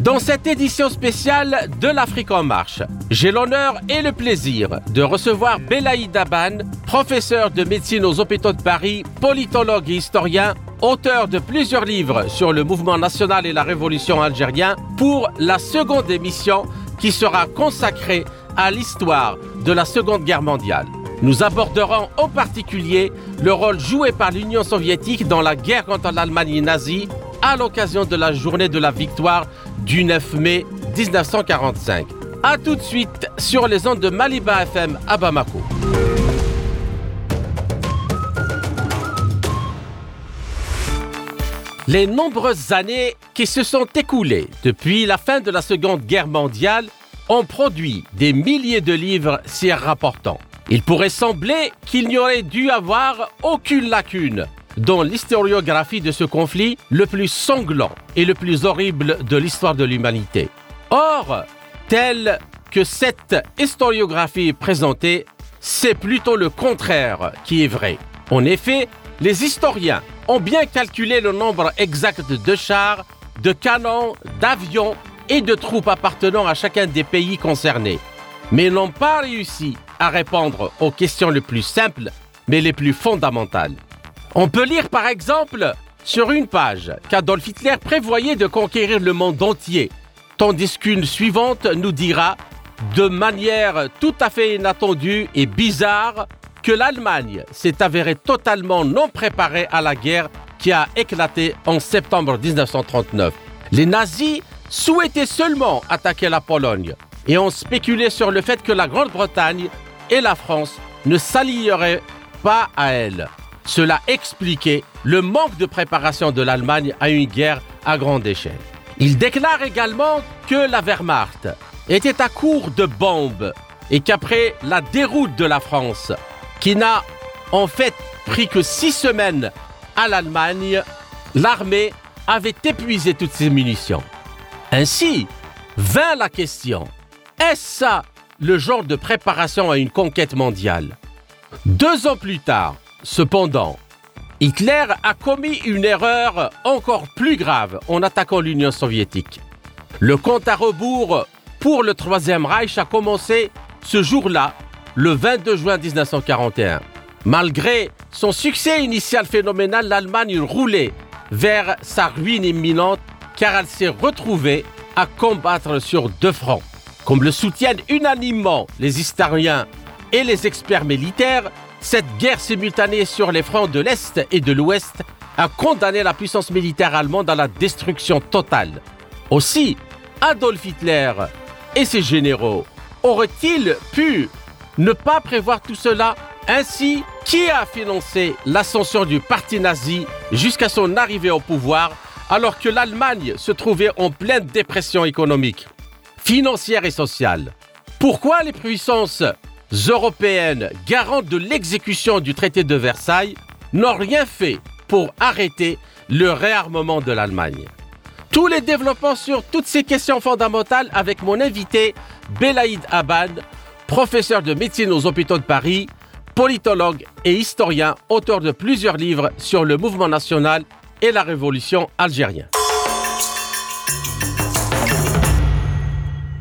Dans cette édition spéciale de l'Afrique en marche, j'ai l'honneur et le plaisir de recevoir Belaïd Daban, professeur de médecine aux hôpitaux de Paris, politologue et historien, auteur de plusieurs livres sur le mouvement national et la révolution algérienne, pour la seconde émission qui sera consacrée à l'histoire de la Seconde Guerre mondiale. Nous aborderons en particulier le rôle joué par l'Union soviétique dans la guerre contre l'Allemagne nazie à l'occasion de la journée de la victoire du 9 mai 1945. A tout de suite sur les ondes de Maliba FM à Bamako. Les nombreuses années qui se sont écoulées depuis la fin de la Seconde Guerre mondiale ont produit des milliers de livres s'y rapportant. Il pourrait sembler qu'il n'y aurait dû avoir aucune lacune dans l'historiographie de ce conflit le plus sanglant et le plus horrible de l'histoire de l'humanité. Or, tel que cette historiographie est présentée, c'est plutôt le contraire qui est vrai. En effet, les historiens ont bien calculé le nombre exact de chars, de canons, d'avions et de troupes appartenant à chacun des pays concernés, mais n'ont pas réussi à répondre aux questions les plus simples, mais les plus fondamentales. On peut lire par exemple sur une page qu'Adolf Hitler prévoyait de conquérir le monde entier, tandis qu'une suivante nous dira de manière tout à fait inattendue et bizarre que l'Allemagne s'est avérée totalement non préparée à la guerre qui a éclaté en septembre 1939. Les nazis souhaitaient seulement attaquer la Pologne et ont spéculé sur le fait que la Grande-Bretagne et la France ne s'allieraient pas à elle. Cela expliquait le manque de préparation de l'Allemagne à une guerre à grande échelle. Il déclare également que la Wehrmacht était à court de bombes et qu'après la déroute de la France, qui n'a en fait pris que six semaines à l'Allemagne, l'armée avait épuisé toutes ses munitions. Ainsi, vint la question, est-ce ça le genre de préparation à une conquête mondiale? Deux ans plus tard, cependant, Hitler a commis une erreur encore plus grave en attaquant l'Union soviétique. Le compte à rebours pour le Troisième Reich a commencé ce jour-là, le 22 juin 1941. Malgré son succès initial phénoménal, l'Allemagne roulait vers sa ruine imminente car elle s'est retrouvée à combattre sur deux fronts. Comme le soutiennent unanimement les historiens et les experts militaires, cette guerre simultanée sur les fronts de l'Est et de l'Ouest a condamné la puissance militaire allemande à la destruction totale. Aussi, Adolf Hitler et ses généraux auraient-ils pu ne pas prévoir tout cela? Ainsi, qui a financé l'ascension du parti nazi jusqu'à son arrivée au pouvoir alors que l'Allemagne se trouvait en pleine dépression économique, financière et sociale? Pourquoi les puissances européennes garantes de l'exécution du traité de Versailles n'ont rien fait pour arrêter le réarmement de l'Allemagne tous les développements sur toutes ces questions fondamentales avec mon invité Belaïd Abad, professeur de médecine aux hôpitaux de Paris, politologue et historien, auteur de plusieurs livres sur le mouvement national et la révolution algérienne.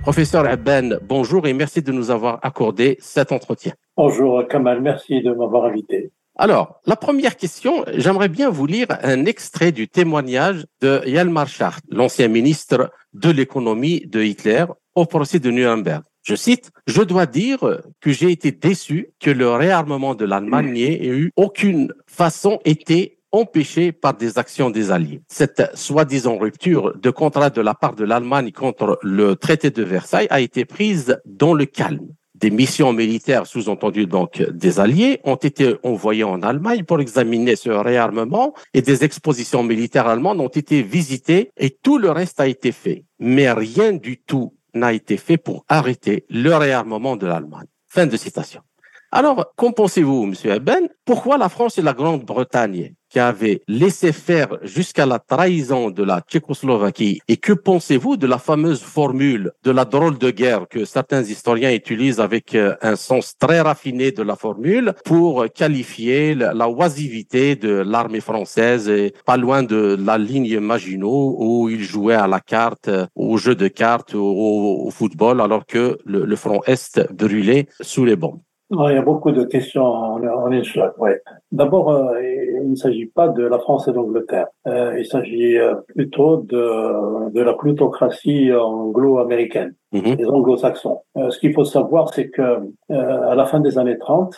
Professeur Abban, bonjour et merci de nous avoir accordé cet entretien. Bonjour Kamal, merci de m'avoir invité. Alors, la première question, j'aimerais bien vous lire un extrait du témoignage de Yalmar Schacht, l'ancien ministre de l'économie de Hitler au procès de Nuremberg. Je cite, Je dois dire que j'ai été déçu que le réarmement de l'Allemagne n'ait eu aucune façon été empêché par des actions des Alliés. Cette soi-disant rupture de contrat de la part de l'Allemagne contre le traité de Versailles a été prise dans le calme des missions militaires, sous-entendues donc des Alliés, ont été envoyées en Allemagne pour examiner ce réarmement et des expositions militaires allemandes ont été visitées et tout le reste a été fait. Mais rien du tout n'a été fait pour arrêter le réarmement de l'Allemagne. Fin de citation. Alors, qu'en pensez-vous, Monsieur Eben? Pourquoi la France et la Grande-Bretagne qui avaient laissé faire jusqu'à la trahison de la Tchécoslovaquie Et que pensez-vous de la fameuse formule de la drôle de guerre que certains historiens utilisent avec euh, un sens très raffiné de la formule pour qualifier la oisivité de l'armée française et pas loin de la ligne Maginot où ils jouaient à la carte, euh, au jeu de cartes, au, football alors que le, le front Est brûlait sous les bombes il y a beaucoup de questions en, une seule. Ouais. D'abord, euh, il ne s'agit pas de la France et d'Angleterre. Euh, il s'agit euh, plutôt de, de la plutocratie anglo-américaine, mm-hmm. des anglo-saxons. ce qu'il faut savoir, c'est que à la fin des années 30,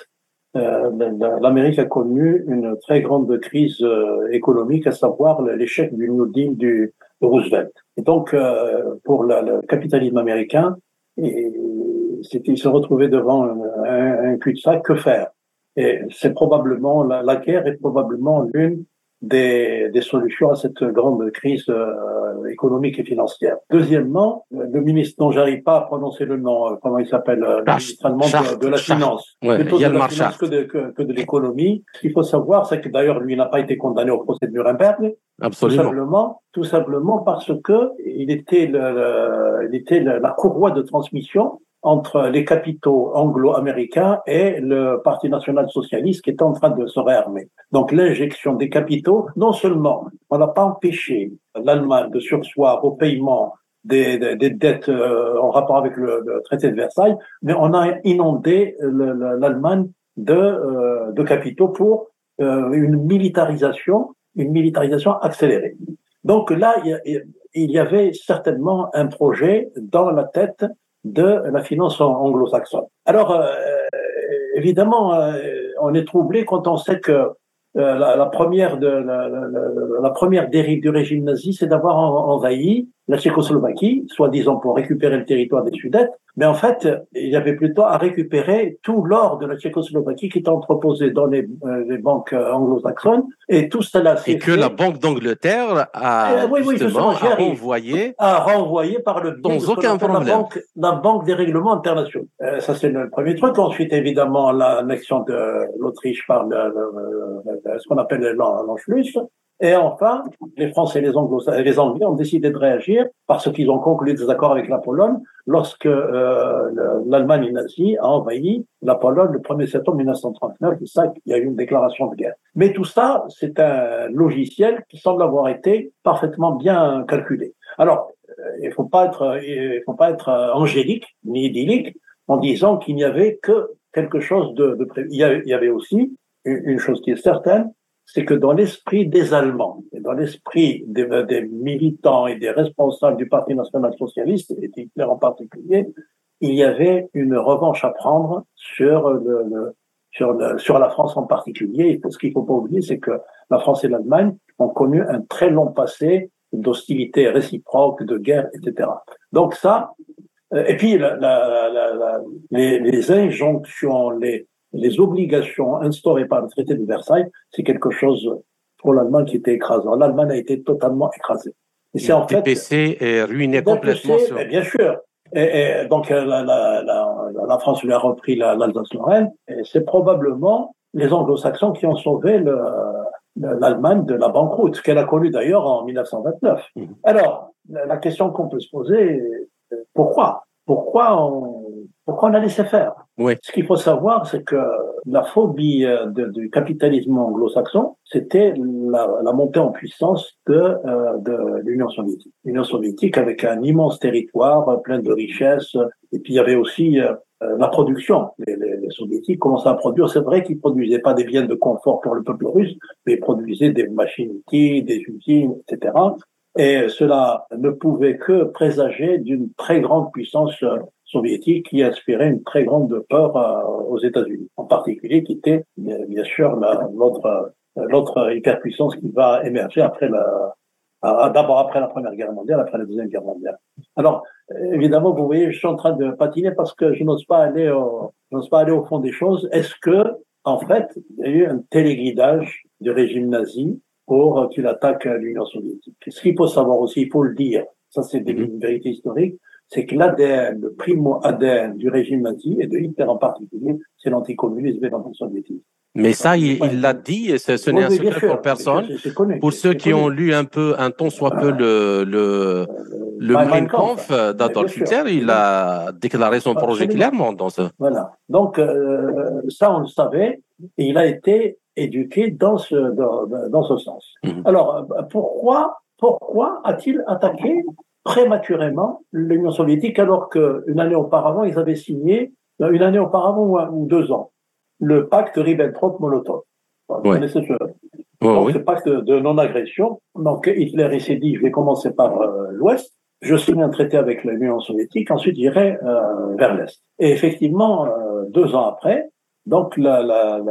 l'Amérique a connu une très grande crise économique, à savoir l'échec du New Deal du Roosevelt. Et donc, pour le capitalisme américain, et il se retrouvait devant un, un cul-de-sac, que faire? Et c'est probablement, la, la, guerre est probablement l'une des, des, solutions à cette grande crise euh, économique et financière. Deuxièmement, le ministre dont j'arrive pas à prononcer le nom, euh, comment il s'appelle, euh, le ministre allemand de, la finance, plutôt de la finance que de, que, de l'économie. Ce qu'il faut savoir, c'est que d'ailleurs lui n'a pas été condamné au procès de Nuremberg. Absolument. Tout simplement, tout simplement parce que il était, le, il était la courroie de transmission entre les capitaux anglo-américains et le Parti national socialiste qui est en train de se réarmer. Donc l'injection des capitaux, non seulement on n'a pas empêché l'Allemagne de sursoir au paiement des, des, dettes euh, en rapport avec le, traité de Versailles, mais on a inondé l'Allemagne de, euh, de capitaux pour euh, une militarisation, une militarisation accélérée. Donc là, il y avait certainement un projet dans la tête de la finance anglo-saxonne. Alors, euh, évidemment, euh, on est troublé quand on sait que euh, la, première la, première dérive du régime nazi, c'est d'avoir envahi la Tchécoslovaquie, soi-disant pour récupérer le territoire des Sudètes, mais en fait, il y avait plutôt à récupérer tout l'or de la Tchécoslovaquie qui était entreposé dans les, les banques anglo-saxonnes, et tout cela Et que la Banque d'Angleterre a, oui, oui, justement, a renvoyé, a renvoyé par le aucun problème. La banque, la banque des règlements internationaux. ça, c'est le premier truc. Ensuite, évidemment, l'annexion de l'Autriche par le, ce qu'on appelle l'Anschluss. Et enfin, les Français et les, Anglais ont décidé de réagir parce qu'ils ont conclu des accords avec la Pologne lorsque euh, l'Allemagne nazie a envahi la Pologne le 1er septembre 1939. C'est ça qu'il y a eu une déclaration de guerre. Mais tout ça, c'est un logiciel qui semble avoir été parfaitement bien calculé. Alors, euh, il faut pas être, il faut pas être angélique ni idyllique en disant qu'il n'y avait que quelque chose de, de prévu. Il y avait aussi une chose qui est certaine, c'est que dans l'esprit des Allemands et dans l'esprit des, militants et des responsables du Parti national socialiste, et Hitler en particulier, il y avait une revanche à prendre sur, le, sur, le, sur la France en particulier. Ce qu'il faut pas oublier, c'est que la France et l'Allemagne ont connu un très long passé d'hostilité réciproque, de guerre, etc. Donc ça, euh, et puis la, la, la, les, les injonctions, les, les obligations instaurées par le traité de Versailles, c'est quelque chose pour l'Allemagne qui était écrasant. L'Allemagne a été totalement écrasée. Et c'est en fait. PPC est ruiné complètement. sur... Bien sûr. Et, donc la, la, la, la, France lui a repris l'Alsace-Lorraine. Et c'est probablement les Anglo-Saxons qui ont sauvé l'Allemagne de la banqueroute, qu'elle a connue d'ailleurs en 1929. Mmh. Alors, la question qu'on peut se poser, pourquoi? Pourquoi on, pourquoi on a laissé faire? Oui. Ce qu'il faut savoir, c'est que la phobie euh, du capitalisme anglo-saxon, c'était la, la, montée en puissance de, euh, de l'Union soviétique. L'Union soviétique avec un immense territoire euh, plein de richesses, et puis il y avait aussi la production. Les, les, les, soviétiques commençaient à produire. C'est vrai qu'ils produisaient pas des biens de confort pour le peuple russe, mais ils produisaient des machines-outils, des usines, etc. Et cela ne pouvait que présager d'une très grande puissance soviétique qui inspirait une très grande peur aux États-Unis, en particulier qui était bien sûr l'autre l'autre hyperpuissance qui va émerger après la d'abord après la Première Guerre mondiale, après la Deuxième Guerre mondiale. Alors évidemment, vous voyez, je suis en train de patiner parce que je n'ose pas aller au, n'ose pas aller au fond des choses. Est-ce que en fait, il y a eu un téléguidage du régime nazi pour qu'il attaque l'Union soviétique? Ce qu'il faut savoir aussi, il faut le dire, ça c'est une vérité historique, c'est que l'ADN, le primo-ADN du régime nazi et de Hitler en particulier, c'est l'anticommunisme et l'antisoviétisme. Mais ça, il l'a dit, et ce, ce n'est un secret pour personne. pour ceux qui ont lu un peu, un ton soit peu le, le, le Mein Kampf d'Adolf Hitler, il a déclaré son projet clairement dans ce. Voilà. Donc, euh, ça, on le savait, et il a été éduqué dans ce, dans, dans ce sens. Mhm. Alors, pourquoi, pourquoi a-t-il attaqué prématurément l'Union soviétique alors qu'une année auparavant, ils avaient signé, une année auparavant ou, deux ans, le pacte Ribbentrop-Molotov. Vous connaissez ce, oh, ce pacte de non-agression. Donc Hitler il s'est dit, je vais commencer par euh, l'Ouest, je signe un traité avec l'Union soviétique, ensuite j'irai euh, vers l'Est. Et effectivement, euh, deux ans après, donc l'Allemagne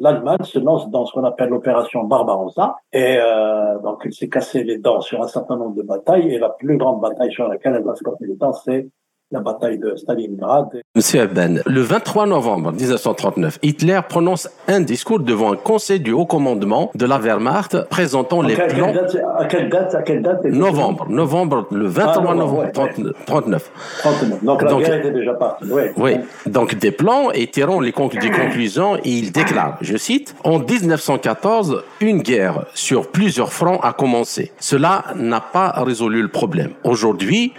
la, la, se lance dans ce qu'on appelle l'opération Barbarossa et euh, donc elle s'est cassé les dents sur un certain nombre de batailles et la plus grande bataille sur laquelle elle va se casser les dents c'est la bataille de Stalingrad. Monsieur Ben, le 23 novembre 1939, Hitler prononce un discours devant un conseil du haut commandement de la Wehrmacht présentant les plans. à quelle date, à quelle date Novembre, novembre, le 23 ah, novembre 39. 39. Donc la guerre était déjà partie. Oui. Donc des plans et tirant les des conclusions et il déclare, je cite, en 1914, une guerre sur plusieurs fronts a commencé. Cela n'a pas résolu le problème. Aujourd'hui,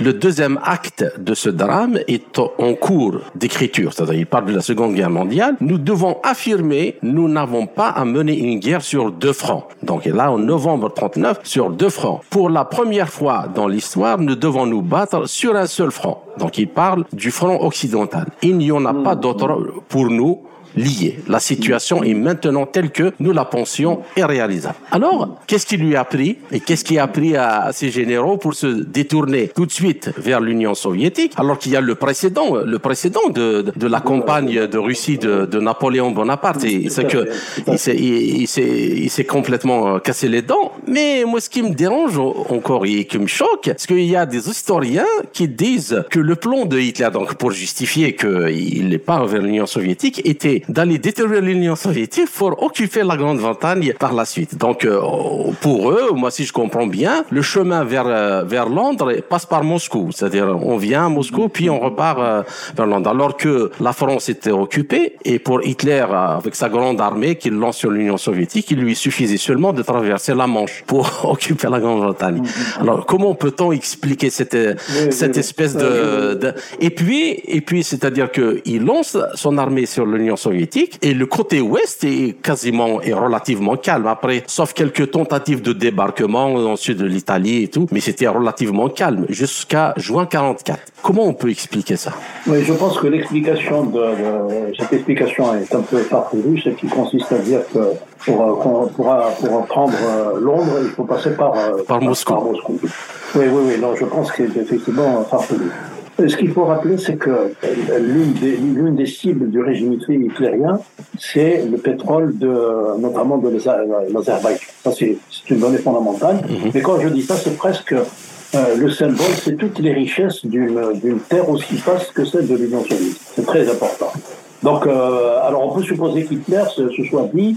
le deuxième acte de ce drame est en cours d'écriture, c'est-à-dire il parle de la Seconde Guerre mondiale. Nous devons affirmer, nous n'avons pas à mener une guerre sur deux fronts. Donc là, en novembre 39, sur deux fronts. Pour la première fois dans l'histoire, nous devons nous battre sur un seul front. Donc il parle du front occidental. Il n'y en a pas d'autre pour nous lié. La situation est maintenant telle que nous la pensions irréalisable. Alors, qu'est-ce qui lui a pris et qu'est-ce qui a pris à, ces généraux pour se détourner tout de suite vers l'Union soviétique alors qu'il y a le précédent, le précédent de, de, la campagne de Russie de, de Napoléon Bonaparte. C'est que il s'est complètement euh, cassé les dents. Mais moi, ce qui me dérange encore et qui me choque, c'est qu'il y a des historiens qui disent que le plan de Hitler, donc pour justifier qu'il n'est pas vers l'Union soviétique, était d'aller détruire l'Union soviétique pour occuper la Grande-Bretagne par la suite. Donc, euh, pour eux, moi, si je comprends bien, le chemin vers, euh, vers Londres passe par Moscou. C'est-à-dire, on vient à Moscou, puis on repart euh, vers Londres. Alors que la France était occupée, et pour Hitler, avec sa grande armée qu'il lance sur l'Union soviétique, il lui suffisait seulement de traverser la Manche pour occuper la Grande-Bretagne. Alors, comment peut-on expliquer cette, cette espèce de, de... Et puis, et puis, c'est-à-dire qu'il lance son armée sur l'Union soviétique et le côté ouest est quasiment et relativement calme après, sauf quelques tentatives de débarquement dans le sud de l'Italie et tout, mais c'était relativement calme jusqu'à juin 44. Comment on peut expliquer ça? Oui, je pense que l'explication de, cette explication est un peu farfelue, ce qui consiste à dire que pour, pour, pour, prendre euh, Londres, il faut passer par, euh, par, Moscou. par Moscou. Oui, oui, oui, non, je pense que c'est effectivement farfelu. Ce qu'il faut rappeler, c'est que l'une des, l'une des cibles du régime hitlérien, c'est le pétrole, de, notamment de l'Azerbaïdjan. Ça, c'est, une donnée fondamentale. Mhm. Mais quand je dis ça, c'est presque euh, le symbole, c'est toutes les richesses d'une, d'une terre aussi vaste que celle de l'Union soviétique. C'est très important. Donc, euh, alors on peut supposer qu'Hitler se, se soit dit,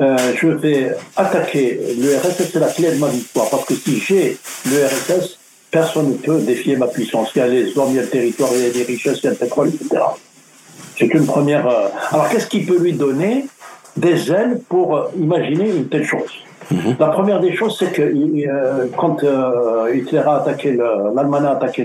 euh, je vais attaquer l'URSS, c'est la clé de ma victoire, parce que si j'ai l'URSS, personne ne peut défier ma puissance. Il y a les hommes, il y a le territoire, il y a des richesses, il y a le pétrole, etc. C'est une première. Euh, alors, qu'est-ce qui peut lui donner des ailes pour euh, imaginer une telle chose? Mhm. La première des choses, c'est que euh, quand Hitler a attaqué, l'Allemagne a attaqué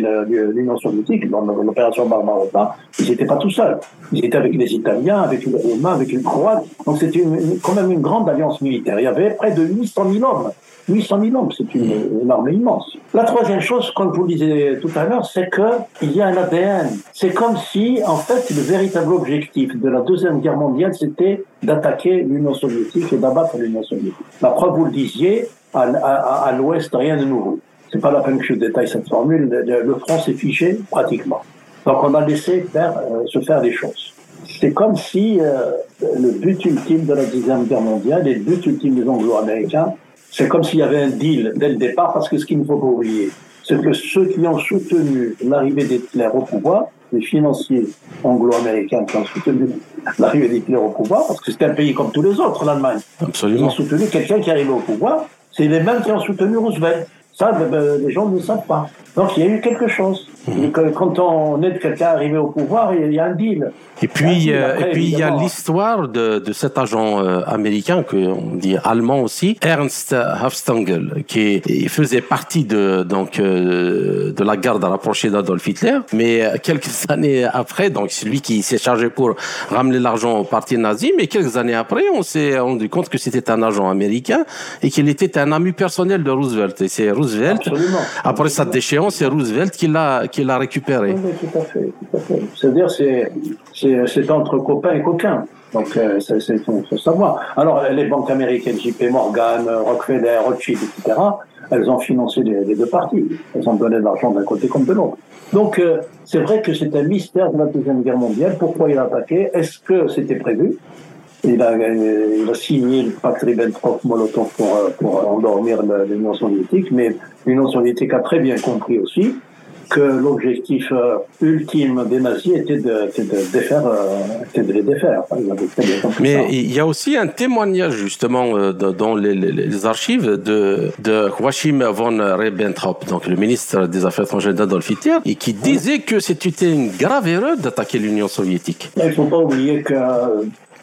l'Union soviétique dans l'opération Barbarossa, ils n'étaient pas tout seuls. Ils étaient avec les Italiens, avec les Roumains, avec les Croates. Donc c'était quand même une grande alliance militaire. Il y avait près de 800 000 hommes 800 000 hommes, c'est une, armée immense. La troisième chose, comme vous le disiez tout à l'heure, c'est qu'il y a un ADN. C'est comme si, en fait, le véritable objectif de la Deuxième Guerre mondiale, c'était d'attaquer l'Union soviétique et d'abattre l'Union soviétique. La preuve, vous le disiez, à, l'Ouest, rien de nouveau. C'est pas la peine que je détaille cette formule. Le, front s'est fiché pratiquement. Donc on a laissé euh, se faire des choses. C'est comme si euh, le but ultime de la Deuxième Guerre mondiale et le but ultime des Anglo-Américains, c'est comme s'il y avait un deal dès le départ, parce que ce qu'il ne faut pas oublier, c'est que ceux qui ont soutenu l'arrivée d'Hitler au pouvoir, les financiers anglo-américains qui ont soutenu l'arrivée d'Hitler au pouvoir, parce que c'est un pays comme tous les autres, l'Allemagne. Absolument. Ils ont soutenu quelqu'un qui arrive au pouvoir, c'est les mêmes qui ont soutenu Roosevelt. Ça, ben, les gens ne le savent pas. Donc il y a eu quelque chose. Quand on aide quelqu'un à arriver au pouvoir, il y a un deal. Et puis, euh, et puis il y a l'histoire de, de cet agent euh, américain, qu'on dit allemand aussi, Ernst Hofstangl, qui faisait partie de, donc, euh, de la garde rapprochée d'Adolf Hitler. Mais quelques années après, donc c'est lui qui s'est chargé pour ramener l'argent au parti nazi, mais quelques années après, on s'est rendu compte que c'était un agent américain et qu'il était un ami personnel de Roosevelt. Et c'est Roosevelt, Absolument. après sa déchéance, c'est Roosevelt qui l'a qui l'a récupéré. Oui, tout à fait. C'est-à-dire, c'est, entre copains et coquins. Donc, euh, c'est, faut, savoir. Alors, les banques américaines, JP Morgan, Rockefeller, Rothschild, etc., elles ont financé les, deux partis. Elles ont donné de l'argent d'un côté comme de l'autre. Donc, euh, c'est vrai que c'est un mystère de la Deuxième Guerre mondiale. Pourquoi il a attaqué? Est-ce que c'était prévu? Il a, a signé le pacte Ribbentrop-Molotov pour, euh, pour endormir l'Union soviétique, mais l'Union soviétique a très bien compris aussi que l'objectif euh, ultime des nazis était de, était de, défaire, euh, était de les défaire. Mais il y a aussi un témoignage justement euh, dans les, archives de, de Joachim von Ribbentrop, donc le ministre des Affaires étrangères d'Adolf Hitler, et qui disait que c'était une grave erreur d'attaquer l'Union soviétique. Il ne faut pas oublier que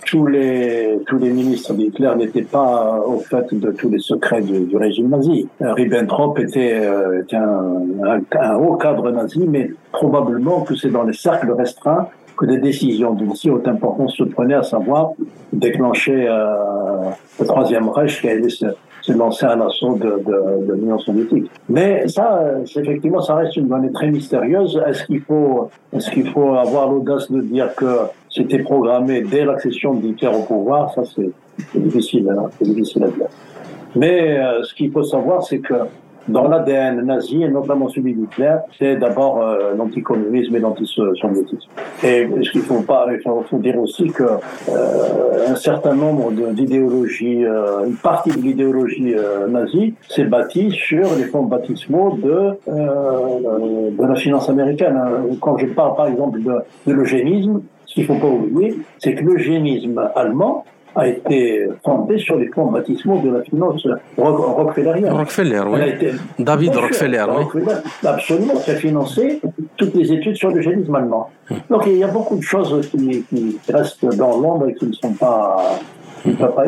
tous les, tous les ministres d'Hitler n'étaient pas au fait de tous les secrets du, régime nazi. Euh, Ribbentrop était, euh, était un, un, haut cadre nazi, mais probablement que c'est dans les cercles restreints que des décisions d'une si haute importance se prenaient, à savoir déclencher euh, le Troisième Reich qui allait se, se lancer à l'assaut de, de, de l'Union soviétique. Mais ça, euh, effectivement, ça reste une donnée très mystérieuse. Est-ce qu'il faut, est-ce qu'il faut avoir l'audace de dire que c'était programmé dès l'accession d'Hitler au pouvoir Ça, c'est difficile, hein, difficile à dire. Mais euh, ce qu'il faut savoir, c'est que dans l'ADN nazi, et notamment celui d'Hitler, c'est d'abord euh, l'anticommunisme et l'antisoviétisme. Et ce qu'il faut pas, il faut, dire aussi que euh, un certain nombre d'idéologies, euh, une partie de l'idéologie euh, nazie s'est bâtie sur les fonds baptismaux de de la finance américaine. hein. Quand je parle par exemple de, de l'eugénisme, ce qu'il faut pas oublier, c'est que l'eugénisme allemand a été fondé sur les fonds baptismaux de la finance ro- rockefellerienne. Rockefeller, oui. été- David Rockefeller, oui. Rockefeller, Absolument, qui a financé toutes les études sur le génisme allemand. Donc il y a beaucoup de choses qui, qui restent dans l'ombre et qui ne sont pas, peuvent pas.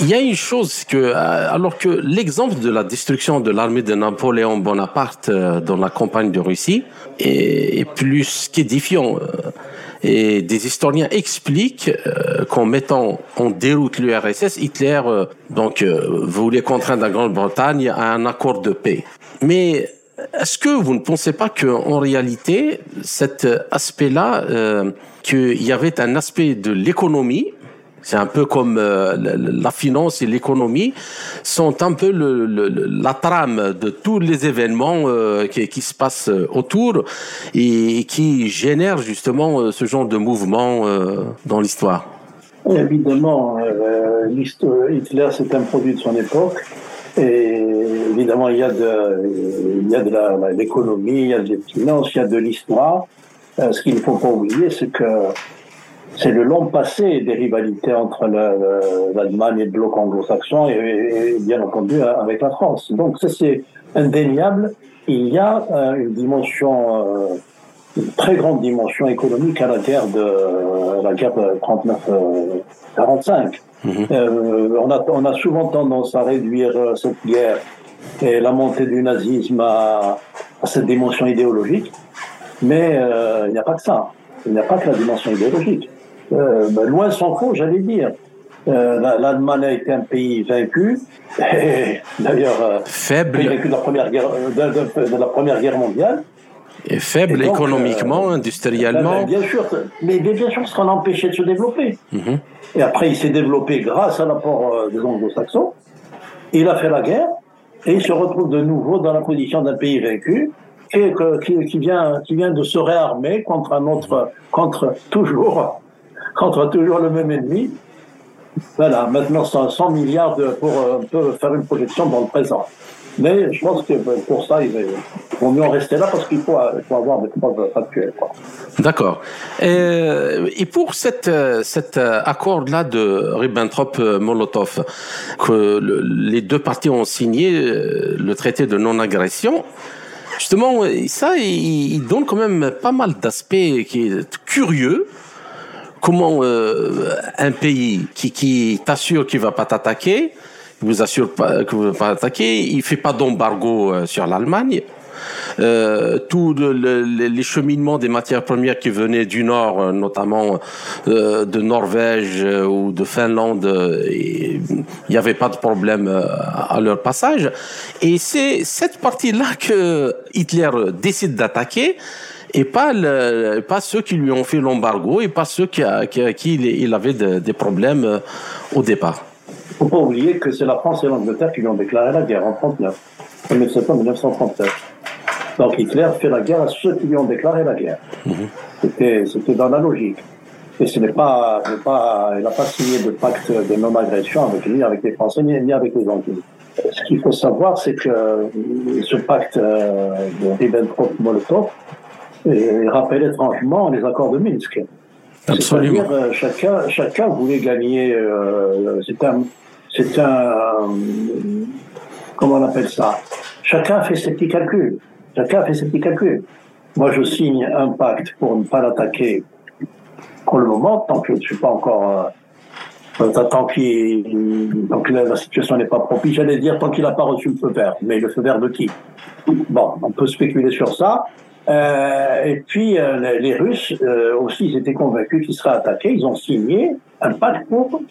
Il y a une chose que, euh, alors que l'exemple de la destruction de l'armée de Napoléon Bonaparte euh, dans la campagne de Russie est, plus qu'édifiant. euh, Et des historiens expliquent qu'en mettant en déroute l'URSS, Hitler donc voulait contraindre la Grande-Bretagne à un accord de paix. Mais est-ce que vous ne pensez pas qu'en réalité, cet aspect-là, qu'il y avait un aspect de l'économie c'est un peu comme euh, la, finance et l'économie sont un peu la trame de tous les événements euh, qui, se passent euh, autour et qui génèrent justement ce genre de mouvement dans l'histoire. Évidemment, Hitler, c'est un produit de son époque. Et évidemment, il y a de, il y a de l'économie, il y a des finances, il y a de l'histoire. Ce qu'il ne faut pas oublier, c'est que c'est le long passé des rivalités entre la- la- l'Allemagne et le bloc anglo-saxon et, et- bien entendu avec la France. Donc ça, c'est indéniable. Il y a euh, une dimension, euh, une très grande dimension économique à la guerre de la guerre de 39-45. Euh, on, a, on a souvent tendance à réduire euh, cette guerre et la montée du nazisme à, à cette dimension idéologique, mais euh, il n'y a pas que ça. Il n'y a pas que la dimension idéologique. Euh, ben, loin s'en faut, j'allais dire. Euh, la- L'Allemagne a été un pays vaincu, d'ailleurs euh, Faible, de la première guerre, de, de- de la première guerre mondiale. et faible Et donc, économiquement, euh, industriellement. Ben, bien sûr, mais bien sûr, parce qu'on a empêché de se développer. Mhm. Et après, il s'est développé grâce à l'apport des anglo-saxons. Il a fait la guerre et il se retrouve de nouveau dans la position d'un pays vaincu et que- qui, qui vient, qui vient de se réarmer contre un autre, contre toujours, contre toujours le même ennemi. Voilà, maintenant 100, 100 milliards pour euh, faire une projection dans le présent. Mais je pense que pour ça, il vaut mieux en rester là parce qu'il faut, avoir des preuves actuelles. D'accord. Et, pour cette, cet accord-là de Ribbentrop-Molotov, que les deux parties ont signé le traité de non-agression, justement, ça, il, donne quand même pas mal d'aspects qui est curieux comment euh, un pays qui, qui t'assure qu'il va pas t'attaquer, vous assure pas que vous va pas attaquer, il fait pas d'embargo euh, sur l'Allemagne. Euh, tous les cheminements des matières premières qui venaient du nord, euh, notamment de Norvège ou de Finlande, il n'y avait pas de problème à leur passage. Et c'est cette partie-là que Hitler décide d'attaquer et pas, le, pas ceux qui lui ont fait l'embargo et pas ceux qui, qui, qui il, avait des problèmes euh, au départ. Il ne faut pas oublier que c'est la France et l'Angleterre qui lui ont déclaré la guerre en 1939, en septembre 1939. Donc Hitler fait la guerre à ceux qui lui ont déclaré la guerre. Mhm. C'était dans la logique. Et ce n'est pas, pas, il n'a pas signé de pacte de non-agression avec lui, avec les Français, ni, avec les Anglais. Ce qu'il faut savoir, c'est que ce pacte euh, de Ribbentrop-Molotov, et rappelle étrangement les accords de Minsk. Absolument. Euh, chacun, chacun voulait gagner. Euh, c'est un, c'est un, comment on appelle ça? Chacun fait ses petits calculs. Chacun fait ses petits calculs. Moi, je signe un pacte pour ne pas l'attaquer pour le moment, tant que je ne suis pas encore. Euh, tant, qu'il, tant que la situation n'est pas propice, j'allais dire tant qu'il n'a pas reçu le feu vert. Mais le feu vert de qui? Bon, on peut spéculer sur ça. Euh, et puis euh, les Russes euh, aussi, ils étaient convaincus qu'ils seraient attaqués. Ils ont signé un pacte pour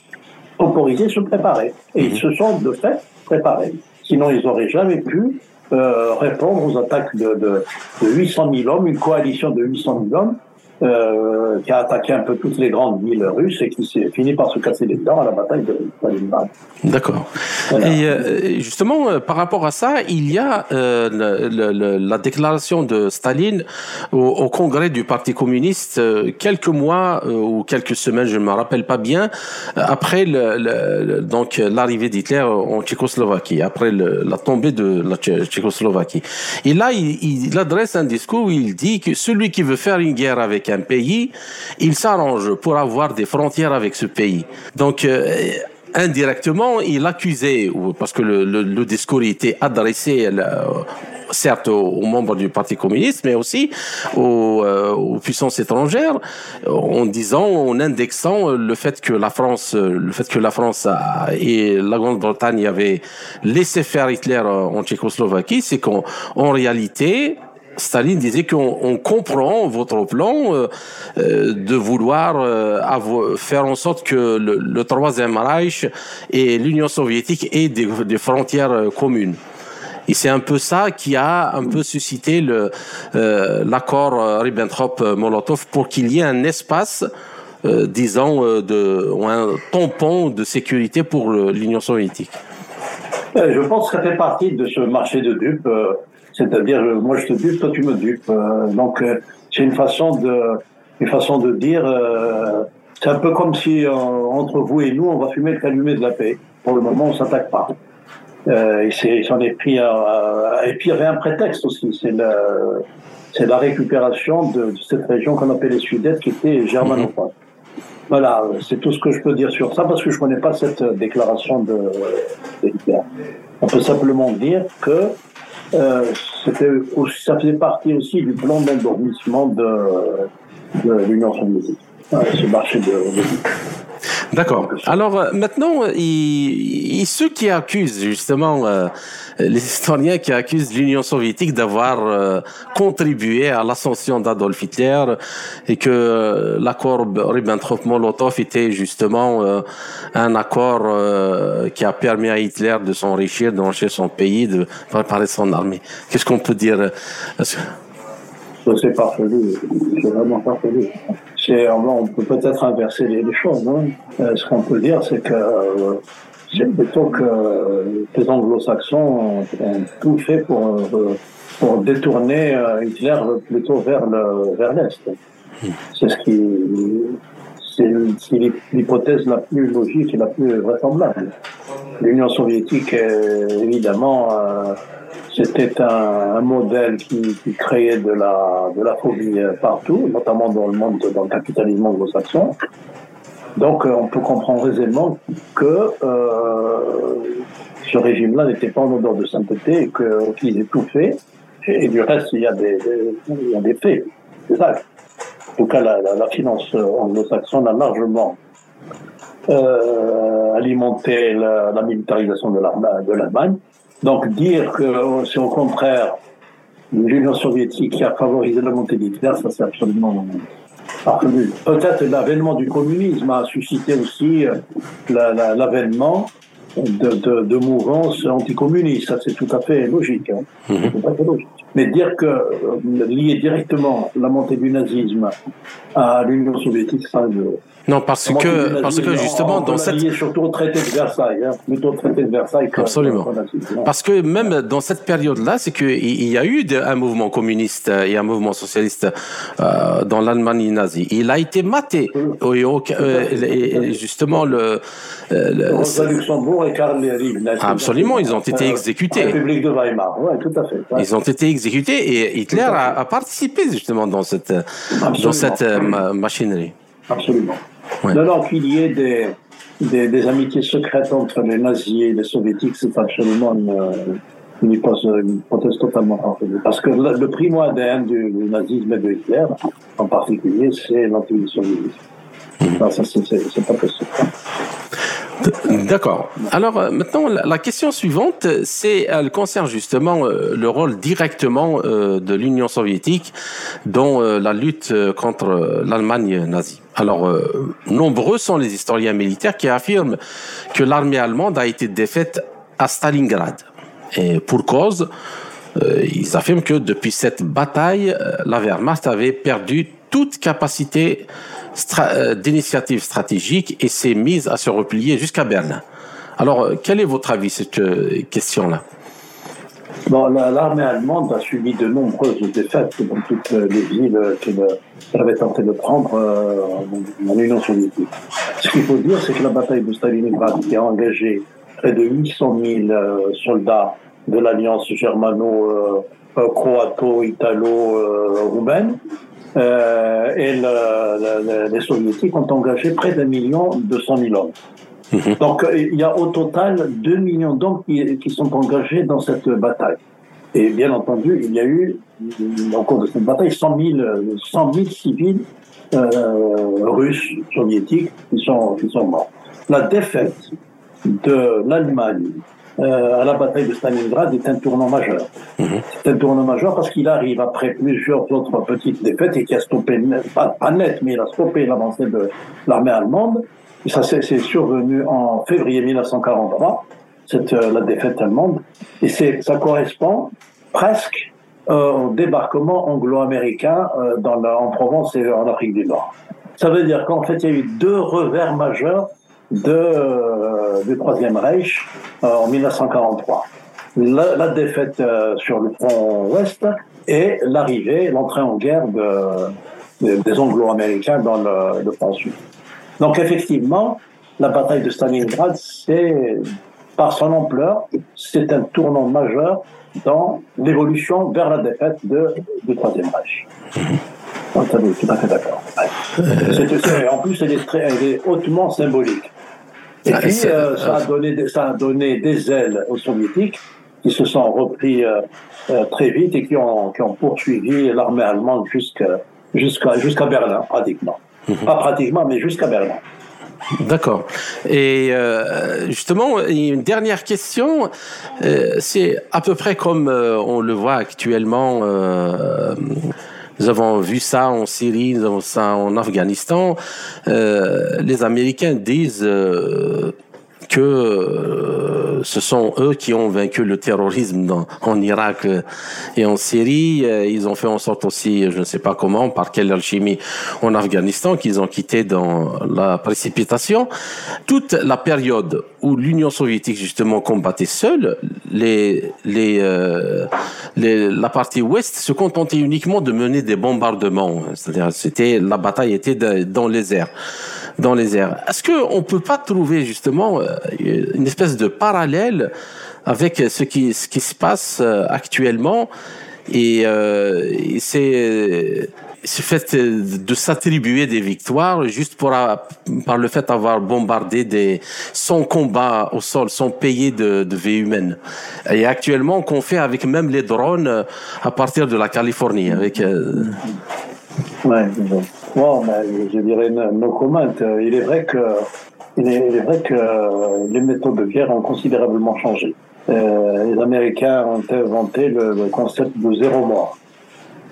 autoriser se préparer. Et ils se sont de fait préparés. Sinon, ils n'auraient jamais pu répondre aux attaques de, de, de 800 000 hommes, une coalition de 800 000 hommes euh, qui a attaqué un peu toutes les grandes villes russes et qui s'est fini par se casser les dents à la bataille de Stalingrad. D'accord. Et euh, justement, euh, par rapport à ça, il y a la déclaration de Staline au, congrès du Parti communiste quelques mois ou quelques semaines, je ne me rappelle pas bien, après le, donc l'arrivée d'Hitler en Tchécoslovaquie, après la tombée de la Tchécoslovaquie. Et là, il, il adresse un discours où il dit que celui qui veut faire une guerre avec un pays, il s'arrange pour avoir des frontières avec ce pays. Donc, euh, indirectement, il accusait, parce que le, discours était adressé euh, certes aux, membres du Parti communiste, mais aussi euh, aux, puissances étrangères, en disant, en indexant le fait que la France, le fait que la France et la Grande-Bretagne avaient laissé faire Hitler en Tchécoslovaquie, c'est qu'en réalité, Staline disait qu'on comprend votre plan euh, euh, de vouloir euh, faire en sorte que le, Troisième Reich et l'Union soviétique aient des, frontières communes. Et c'est un peu ça qui a un peu suscité l'accord Ribbentrop-Molotov pour qu'il y ait un espace, disons, ou un tampon de sécurité pour l'Union soviétique. Je pense que ça fait partie de ce marché de dupes c'est-à-dire, euh, moi je te dupe, toi tu me dupes. Euh, donc, euh, c'est une façon de, une façon de dire. c'est un peu comme si entre vous et nous, on va fumer le calumet de la paix. Pour le moment, on s'attaque pas. et c'est, s'en est pris à, et puis il y avait un prétexte aussi. C'est la, c'est la récupération de, cette région qu'on appelait les Sudètes, qui était germanophone. Voilà, c'est tout ce que je peux dire sur ça parce que je connais pas cette déclaration de, de Hitler. On peut simplement dire que ça faisait partie aussi du plan d'endormissement de, de l'Union soviétique, ce marché de, D'accord. Alors euh, maintenant, il, ceux qui accusent justement euh, les historiens qui accusent l'Union soviétique d'avoir euh, contribué à l'ascension d'Adolf Hitler et que l'accord Ribbentrop-Molotov était justement un accord qui a permis à Hitler de s'enrichir, d'enrichir son pays, de préparer son armée. Qu'est-ce qu'on peut dire c'est farfelu, c'est vraiment farfelu on peut peut-être inverser les, choses. Hein. Euh, ce qu'on peut dire, c'est que euh, c'est plutôt que les anglo-saxons ont, tout fait pour, euh, pour détourner Hitler plutôt vers le vers l'est. C'est ce qui c'est l'hypothèse la plus logique et la plus vraisemblable. L'Union soviétique, évidemment, euh, c'était un, modèle qui, créait de la, phobie partout, notamment dans le monde, dans le capitalisme anglo-saxon. Donc, on peut comprendre aisément que ce régime-là n'était pas en odeur de sainteté et qu'ils aient tout fait. Et, du reste, il y a des, des faits, des actes. En tout cas, la, finance anglo-saxonne a largement euh, alimenté la, la, militarisation de l'Allemagne. Donc dire que c'est au contraire l'Union soviétique qui a favorisé la montée d'Hitler, ça c'est absolument Peut-être l'avènement du communisme a suscité aussi euh, l'avènement de, de, de mouvances anticommunistes. Ça, c'est tout à fait logique. Hein. Mhm. Tout à fait logique. Mais dire que euh, lier directement la montée du nazisme à l'Union soviétique, ça, je, non, parce que, parce que justement, dans cette. surtout au traité de Versailles, hein, plutôt au traité de Versailles. Absolument. parce que même dans cette période-là, c'est qu'il y a eu un mouvement communiste et un mouvement socialiste euh, dans l'Allemagne nazie. Il a été maté. Oui, euh, et, justement, le. Euh, le Rosa Luxembourg et Karl Absolument, ils ont été exécutés. République de Weimar, oui, tout à fait. Ils ont été exécutés et Hitler a, a, participé justement dans cette, dans cette euh, machinerie. Absolument. Ouais. Alors qu'il y ait des, des, des, amitiés secrètes entre les nazis et les soviétiques, c'est absolument une, une, hypothèse, totalement Parce que le, le primo ADN du, du, nazisme et de Hitler, en particulier, c'est l'antisémitisme. Mmh. Ça, c'est pas possible. D'accord. Alors euh, maintenant, la question suivante, c'est, elle concerne justement euh, le rôle directement euh, de l'Union soviétique dans la lutte contre l'Allemagne nazie. Alors, nombreux sont les historiens militaires qui affirment que l'armée allemande a été défaite à Stalingrad. Et pour cause, ils affirment que depuis cette bataille, la Wehrmacht avait perdu toute capacité euh, d'initiative stratégique et s'est mise à se replier jusqu'à Berlin. Alors, euh, quel est votre avis sur cette euh, question-là? Bon, l'armée allemande a subi de nombreuses défaites dans toutes les villes qu'elle avait tenté de prendre en Union soviétique. Ce qu'il faut dire, c'est que la bataille de Stalingrad, qui a engagé près de 800 000 soldats de l'alliance germano-croato-italo-roumaine, euh, et le, le, les soviétiques ont engagé près d'un million deux cent mille hommes. Mhm. Donc il y a au total 2 millions d'hommes qui, qui, sont engagés dans cette bataille. Et bien entendu, il y a eu, au cours de cette bataille, 100 000, 100 000 civils euh, russes, soviétiques, qui sont, qui sont morts. La défaite de l'Allemagne euh, à la bataille de Stalingrad est un tournant majeur. Mhm. C'est un tournant majeur parce qu'il arrive après plusieurs autres petites défaites et qui a stoppé, pas, net, mais il a stoppé l'avancée de l'armée allemande. Et ça, c'est survenu en février 1943, cette, euh, la défaite allemande. Et ça correspond presque euh, au débarquement anglo-américain euh, en Provence et en Afrique du Nord. Ça veut dire qu'en fait, il y a eu deux revers majeurs de, euh, du Troisième Reich euh, en 1943. La, la défaite euh, sur le front ouest et l'arrivée, l'entrée en guerre de, des Anglo-Américains dans le, le front sud. Donc effectivement, la bataille de Stalingrad, c'est par son ampleur, c'est un tournant majeur dans l'évolution vers la défaite de, du Troisième Reich. Tout à fait d'accord. En plus, elle est, très, elle est hautement symbolique. Et puis, euh, ça, a donné, ça a donné des ailes aux soviétiques qui se sont repris euh, euh, très vite et qui ont, qui ont poursuivi l'armée allemande jusqu'à jusqu'à jusqu'à Berlin, pratiquement. Mhm. Pas pratiquement, mais jusqu'à Berlin. D'accord. Et euh, justement, une dernière question, euh, c'est à peu près comme euh, on le voit actuellement nous avons vu ça en Syrie, nous avons ça en Afghanistan. Euh, les Américains disent euh, que euh, ce sont eux qui ont vaincu le terrorisme dans, en Irak euh, et en Syrie. Euh, ils ont fait en sorte aussi, je ne sais pas comment, par quelle alchimie, en Afghanistan, qu'ils ont quitté dans la précipitation. Toute la période où l'Union soviétique justement combattait seule, euh, la partie ouest se contentait uniquement de mener des bombardements. C'est-à-dire, c'était la bataille était dans les airs. dans les airs. Est-ce qu'on ne peut pas trouver justement euh, une espèce de parallèle avec ce qui, se passe euh, actuellement? Et c'est ce fait de s'attribuer des victoires juste pour par le fait d'avoir bombardé des sans combat au sol, sans payer de, de vie humaine. Et actuellement, qu'on fait avec même les drones à partir de la Californie, avec. Euh... Ouais, bon, je dirais no comment. Il est vrai que il est, vrai que les méthodes de guerre ont considérablement changé. Euh, les Américains ont inventé le concept de zéro mort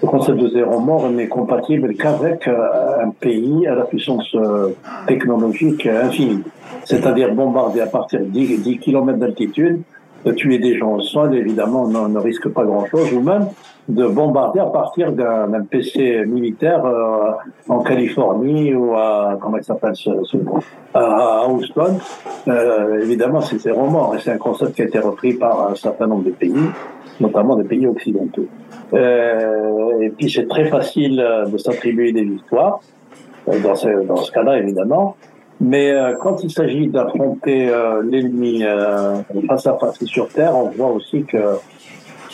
le concept de zéro mort n'est compatible qu'avec euh, un pays à la puissance euh, technologique infinie. C'est-à-dire bombarder à partir de 10, 10 km d'altitude, de tuer des gens au sol, évidemment, on ne risque pas grand-chose, ou même de bombarder à partir d'un PC militaire euh, en Californie ou à, comment il s'appelle ce, ce, à Houston. Euh, évidemment, c'est mort et c'est un concept qui a été repris par un certain nombre de pays, notamment des pays occidentaux. Euh, et puis c'est très facile de s'attribuer des victoires, dans ce, dans ce cas-là évidemment. Mais quand il s'agit d'affronter l'ennemi face à face sur Terre, on voit aussi que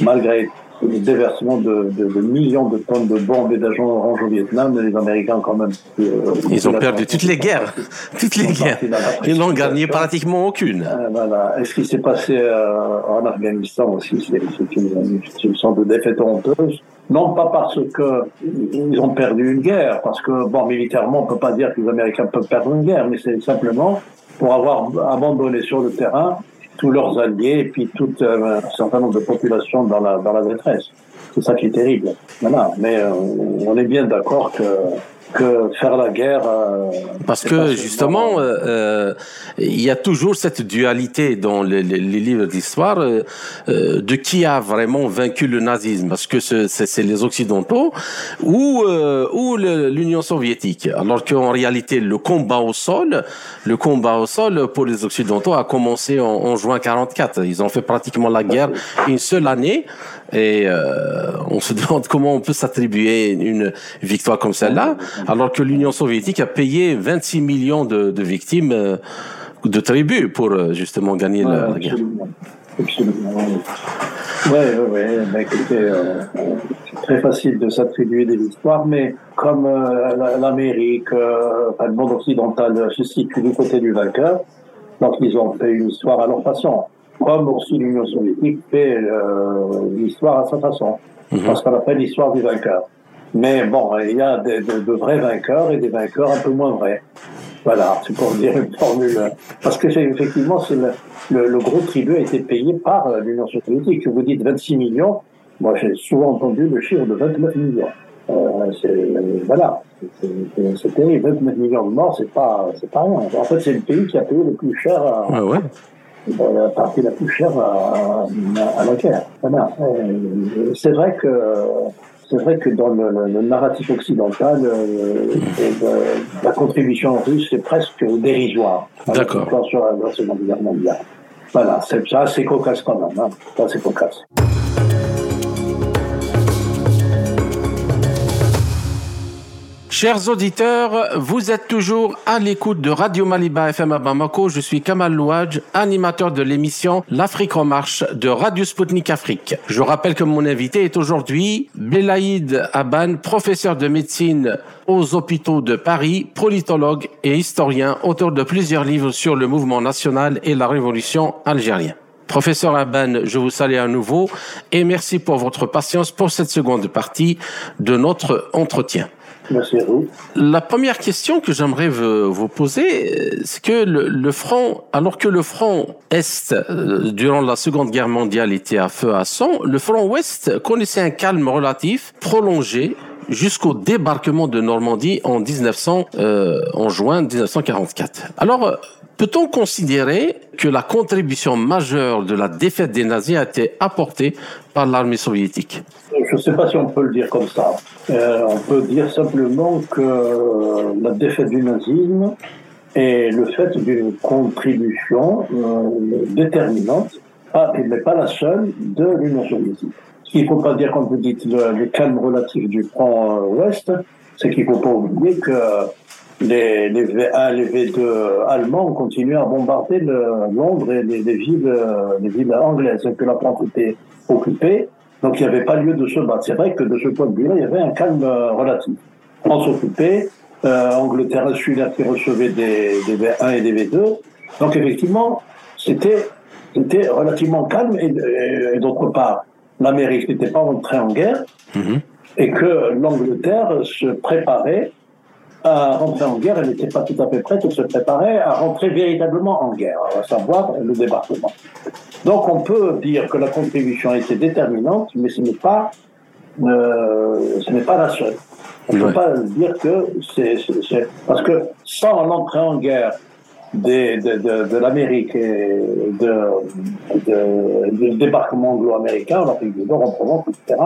malgré le déversement de, de, de, millions de tonnes de bombes et d'agents orange au Vietnam, les Américains quand même. Euh, Ils ont perdu toutes les guerres, toutes les guerres. Ils n'ont gagné pratiquement aucune. Euh, voilà. Et ce qui s'est passé euh, en Afghanistan aussi, c'est une, une, sorte de défaite honteuse. Non pas parce que ils ont perdu une guerre, parce que bon militairement on peut pas dire que les Américains peuvent perdre une guerre, mais c'est simplement pour avoir abandonné sur le terrain tous leurs alliés et puis tout euh, un certain nombre de populations dans la, dans la détresse. C'est ça qui est terrible. Voilà. Mais euh, on est bien d'accord que que faire la guerre. Euh, Parce que justement, euh, euh, il y a toujours cette dualité dans les, les, les livres d'histoire de qui a vraiment vaincu le nazisme. Parce que c'est les Occidentaux ou, ou l'Union soviétique. Alors qu'en réalité, le combat au sol, le combat au sol pour les Occidentaux a commencé en, en juin 44. Ils ont fait pratiquement la guerre une seule année. Et euh, on se demande comment on peut s'attribuer une victoire comme celle-là, alors que l'Union soviétique a payé 26 millions de, victimes euh, de tribus pour euh, justement gagner ouais, la, guerre. Absolument. Oui, oui, oui. écoutez, c'est très facile de s'attribuer des victoires, mais comme l'Amérique, le monde occidental se situe du côté du vainqueur, donc ils ont fait une histoire à leur façon comme aussi l'Union soviétique fait euh, l'histoire à sa façon, mm -hmm. parce qu'on appelle l'histoire du vainqueur. Mais bon, il y a de, de, de, vrais vainqueurs et des vainqueurs un peu moins vrais. Voilà, c'est pour dire une formule. Parce que effectivement, le, le, le, gros tribut a été payé par euh, l'Union soviétique. Vous dites 26 millions, moi j'ai souvent entendu le chiffre de 29 millions. Euh, voilà, c'est terrible. 29 millions de morts, c'est pas, c'est pas rien. En fait, c'est le pays qui a payé le plus cher. À, ah ouais? La partie la plus chère à, à, la guerre. Voilà. C'est vrai que c'est vrai que dans le, le narratif occidental, euh, la contribution russe est presque dérisoire. D'accord. Sur la Seconde Guerre mondiale. Voilà, c'est ça, c'est cocasse quand même. Hein. Ça, c'est cocasse. Chers auditeurs, vous êtes toujours à l'écoute de Radio Maliba FM à Bamako. Je suis Kamal Louadj, animateur de l'émission L'Afrique en marche de Radio Sputnik Afrique. Je rappelle que mon invité est aujourd'hui Belaïd Aban, professeur de médecine aux hôpitaux de Paris, politologue et historien, auteur de plusieurs livres sur le mouvement national et la révolution algérienne. Professeur Aban, je vous salue à nouveau et merci pour votre patience pour cette seconde partie de notre entretien. La première question que j'aimerais vous poser, c'est que le, le, front, alors que le front Est, euh, durant la Seconde Guerre mondiale, était à feu à sang, le front Ouest connaissait un calme relatif, prolongé, jusqu'au débarquement de Normandie en 1900, euh, juin 1944. Alors, peut-on considérer que la contribution majeure de la défaite des nazis a été apportée par l'armée soviétique? Je ne sais pas si on peut le dire comme ça. Euh, on peut dire simplement que la défaite du nazisme est le fait d'une contribution euh, déterminante, pas, mais pas la seule, de l'Union soviétique. Qu'il ne faut pas dire, quand vous dites le, calme relatif du front euh, ouest, c'est qu'il ne faut pas oublier que les, les V1, les V2 allemands ont continué à bombarder Londres et les, villes, les villes anglaises, que la France était occupée. Donc il n'y avait pas lieu de se battre. C'est vrai que de ce point de vue-là, il y avait un calme relatif. France occupée, euh, Angleterre insulaire qui recevait des, des V1 et des V2. Donc effectivement, c'était relativement calme et, d'autre part, l'Amérique n'était pas entrée en guerre mhm. et que l'Angleterre se préparait à rentrer en guerre, elle n'était pas tout à fait prête, elle se préparait à rentrer véritablement en guerre, à savoir le débarquement. Donc on peut dire que la contribution a été déterminante, mais ce n'est pas, euh, ce n'est pas la seule. On ne peut pas dire que c'est, parce que sans l'entrée en guerre de, de, de l'Amérique et de, du débarquement anglo-américain en Afrique du Nord, en Provence, etc.,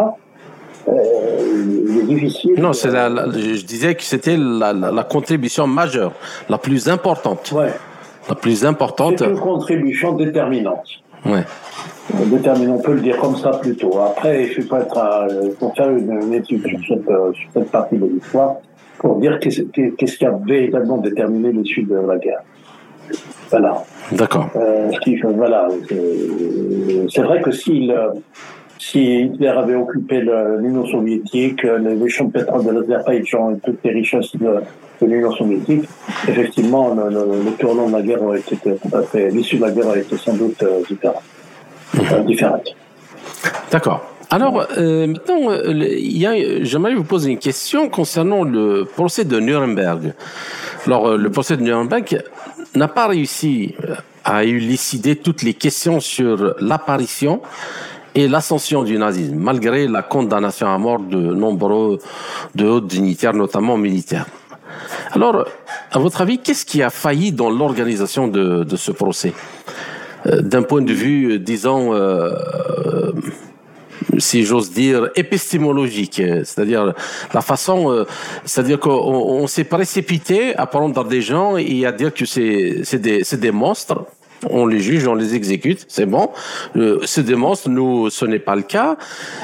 euh, il est difficile. Non, c'est la, je disais que c'était la, la, contribution majeure, la plus importante. Ouais. La plus importante. C'est une contribution déterminante. Ouais. Déterminante, on peut le dire comme ça plutôt. Après, je suis pas être à, pour faire une, étude sur cette, sur cette, partie de l'histoire pour dire qu'est-ce qui a véritablement déterminé l'issue de la guerre. Voilà. D'accord. Euh, voilà. C'est vrai que s'il si Hitler avait occupé l'Union soviétique, les champs de pétrole de l'Azerbaïdjan et toutes les richesses de, l'Union soviétique, effectivement, le, tournant de la guerre aurait été fait, l'issue de la guerre aurait été sans doute euh, euh, différente. D'accord. Alors, euh, maintenant, j'aimerais vous poser une question concernant le procès de Nuremberg. Alors, le procès de Nuremberg n'a pas réussi à élucider toutes les questions sur l'apparition et l'ascension du nazisme, malgré la condamnation à mort de nombreux de hauts dignitaires, notamment militaires. Alors, à votre avis, qu'est-ce qui a failli dans l'organisation de, ce procès? Euh, D'un point de vue, disons, euh, si j'ose dire, épistémologique, c'est-à-dire la façon, euh, c'est-à-dire qu'on on, s'est précipité à prendre des gens et à dire que c'est des, des monstres on les juge, on les exécute, c'est bon. Euh, se démontre, nous, ce n'est pas le cas.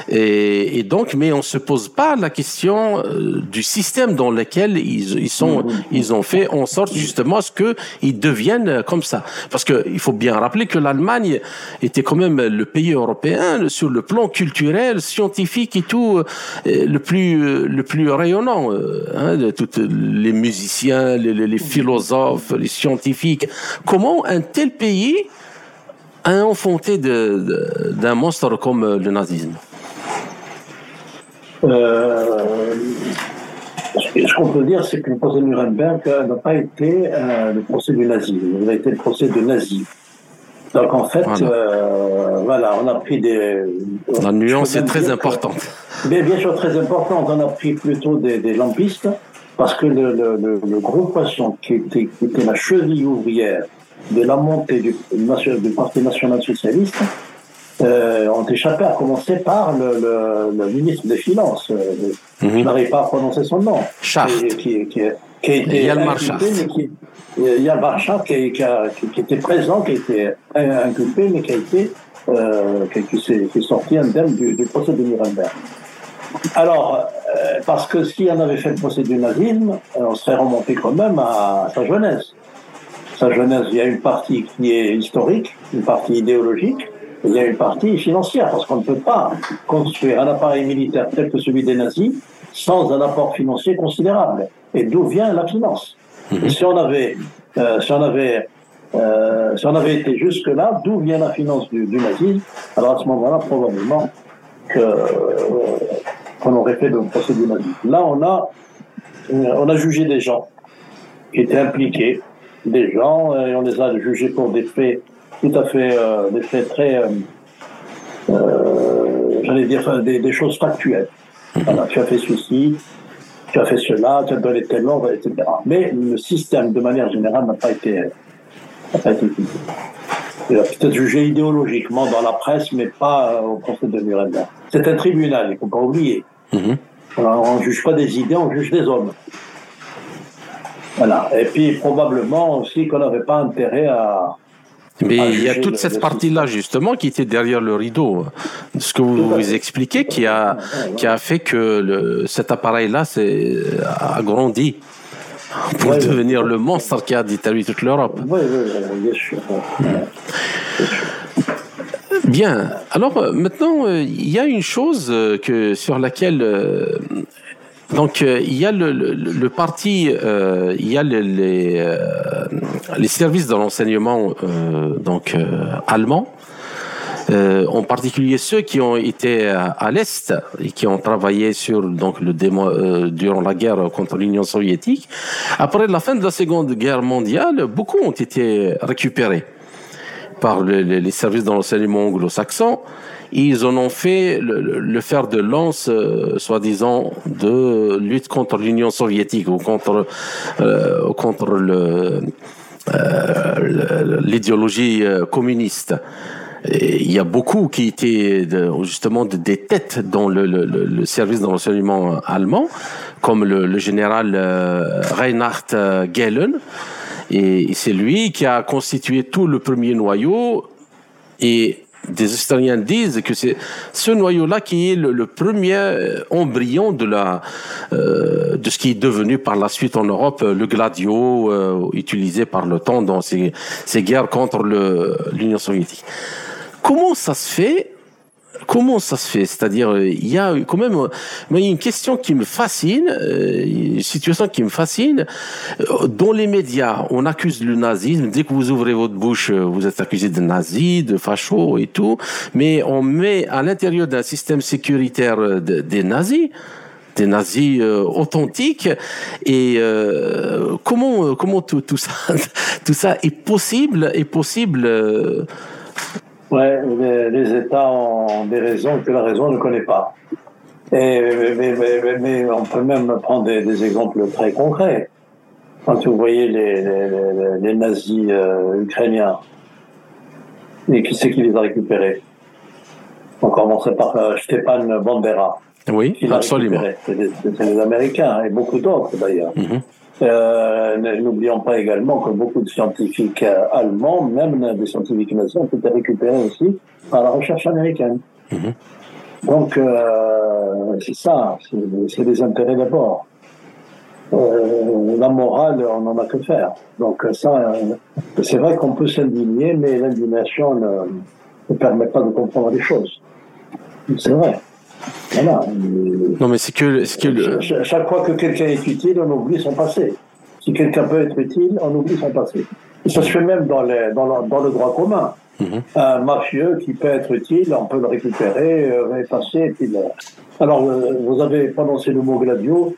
Et, donc, mais on se pose pas la question euh, du système dans lequel ils, ils sont, ils ont fait en sorte justement à ce que ils deviennent comme ça. Parce que il faut bien rappeler que l'Allemagne était quand même le pays européen sur le plan culturel, scientifique et tout, euh, le plus, le plus rayonnant. Hein, de tous les musiciens, les, les philosophes, les scientifiques. Comment un tel pays pays a enfanté d'un monstre comme le nazisme euh, Ce qu'on peut dire, c'est que le procès de Nuremberg n'a pas été euh, le procès du nazisme, il a été le procès de nazi. Donc en fait, voilà, euh, on a pris des... La nuance est très importante. Mais bien sûr, très importante. On a pris plutôt des, lampistes, parce que le, le, le, groupe poisson qui était, qui était la cheville ouvrière de la montée du, du Parti national socialiste euh, ont échappé, à commencer par le, le, le ministre des Finances. Euh, mhm. Je n'arrive pas à prononcer son nom. Qui, qui, qui, qui, a été mais qui, Yann Marchand, qui, qui, qui, était présent, qui a été inculpé, mais qui a été euh, qui, s'est sorti indemne du, du procès de Nuremberg. Alors, euh, parce que si on avait fait le procès du nazisme, on serait remonté quand même à sa jeunesse sa jeunesse, il y a une partie qui est historique, une partie idéologique, et il y a une partie financière, parce qu'on ne peut pas construire un appareil militaire tel que celui des nazis sans un apport financier considérable. Et d'où vient la finance mhm. Et si on avait, euh, si on avait, euh, si on avait été jusque là, d'où vient la finance du, du nazisme Alors à ce moment-là, probablement que euh, qu'on aurait fait le procès du nazisme. Là, on a, on a jugé des gens qui étaient impliqués des gens et on les a jugés pour des faits tout à fait, euh, des faits très, euh, euh, j'allais dire, des, choses factuelles. Voilà, tu as fait ceci, tu as fait cela, tu as donné tel ordre, etc. Mais le système, de manière générale, n'a pas été, n'a pas été utilisé. Il a peut-être jugé idéologiquement dans la presse, mais pas au procès de Nuremberg. C'est un tribunal, il ne faut pas oublier. Mm-hmm. on ne juge pas des idées, on juge des hommes. Voilà. Et puis probablement aussi qu'on n'avait pas intérêt à. Mais il y a toute cette partie-là justement qui était derrière le rideau, ce que vous, vous expliquez, qui a qui a fait que le, cet appareil-là a grandi, pour devenir le monstre qui a détruit toute l'Europe. Oui, oui, bien sûr. Bien. Alors euh, maintenant, euh, il y a une chose euh, que sur laquelle donc il y a le, le, parti, il y a les les services de l'enseignement donc allemand. en particulier ceux qui ont été à, l'est et qui ont travaillé sur donc le démo, durant la guerre contre l'Union soviétique. Après la fin de la Seconde Guerre mondiale, beaucoup ont été récupérés par les, services de l'enseignement anglo-saxon. Ils en ont fait le, fer de lance, euh, soi-disant, de lutte contre l'Union soviétique ou contre, euh, contre le, euh, l'idéologie communiste. il y a beaucoup qui étaient justement des têtes dans le, le, service d'enseignement allemand, comme le, général Reinhard Gehlen, et c'est lui qui a constitué tout le premier noyau. Et des historiens disent que c'est ce noyau-là qui est le, premier euh, embryon de la euh, de ce qui est devenu par la suite en Europe le gladio euh, utilisé par le temps dans ces, ces guerres contre l'Union soviétique. Comment ça se fait Comment ça se fait? C'est-à-dire, euh, il y a quand même euh, une question qui me fascine, euh, une situation qui me fascine. Dans les médias, on accuse le nazisme. Dès que vous ouvrez votre bouche, vous êtes accusé de nazi, de facho et tout. Mais on met à l'intérieur d'un système sécuritaire des nazis des nazis authentiques et comment comment tout, tout ça tout ça est possible est possible Ouais, les, États ont des raisons que la raison ne connaît pas. Et, mais, on peut même prendre des, exemples très concrets. Quand vous voyez les, les, nazis euh, ukrainiens, et qui c'est qui les a récupérés? On commencerait par euh, Stepan Bandera. Oui, absolument. C'est des, Américains, et beaucoup d'autres d'ailleurs. Mm-hmm. Euh, n'oublions pas également que beaucoup de scientifiques euh, allemands, même des scientifiques nazis, ont été récupérés aussi par la recherche américaine. Mhm. Donc, euh, c'est ça, c'est des intérêts d'abord. la morale, on n'en a que faire. Donc, ça, c'est vrai qu'on peut s'indigner, mais l'indignation ne, ne permet pas de comprendre les choses. C'est vrai. Non, mais c'est que, que chaque, fois que quelqu'un est utile, on oublie son passé. Si quelqu'un peut être utile, on oublie son passé. Et ça se fait même dans, les, dans, le, droit commun. Mhm. Un mafieux qui peut être utile, on peut le récupérer, euh, effacer. Puis Alors, euh, vous avez prononcé le mot gladio.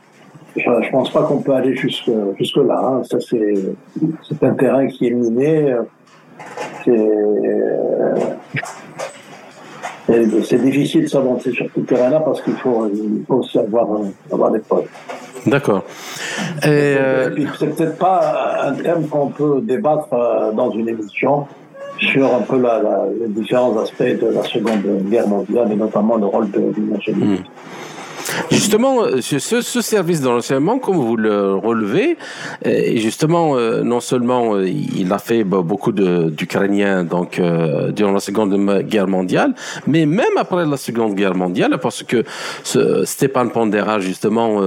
Je ne pense pas qu'on peut aller jusque, jusque là. Hein. Ça, c'est un terrain qui est miné. C'est c'est difficile de s'avancer sur ce terrain-là parce qu'il faut, aussi avoir, avoir des preuves. D'accord. Euh... C'est peut-être pas un thème qu'on peut débattre euh, dans une émission sur un peu la, les différents aspects de la Seconde Guerre mondiale et notamment le rôle de l'Union soviétique. Justement, ce, ce service d'enseignement, comme vous le relevez, et justement, euh, non seulement euh, il a fait bah, beaucoup d'Ukrainiens donc euh, durant la Seconde Guerre mondiale, mais même après la Seconde Guerre mondiale, parce que ce, Stepan Pandera justement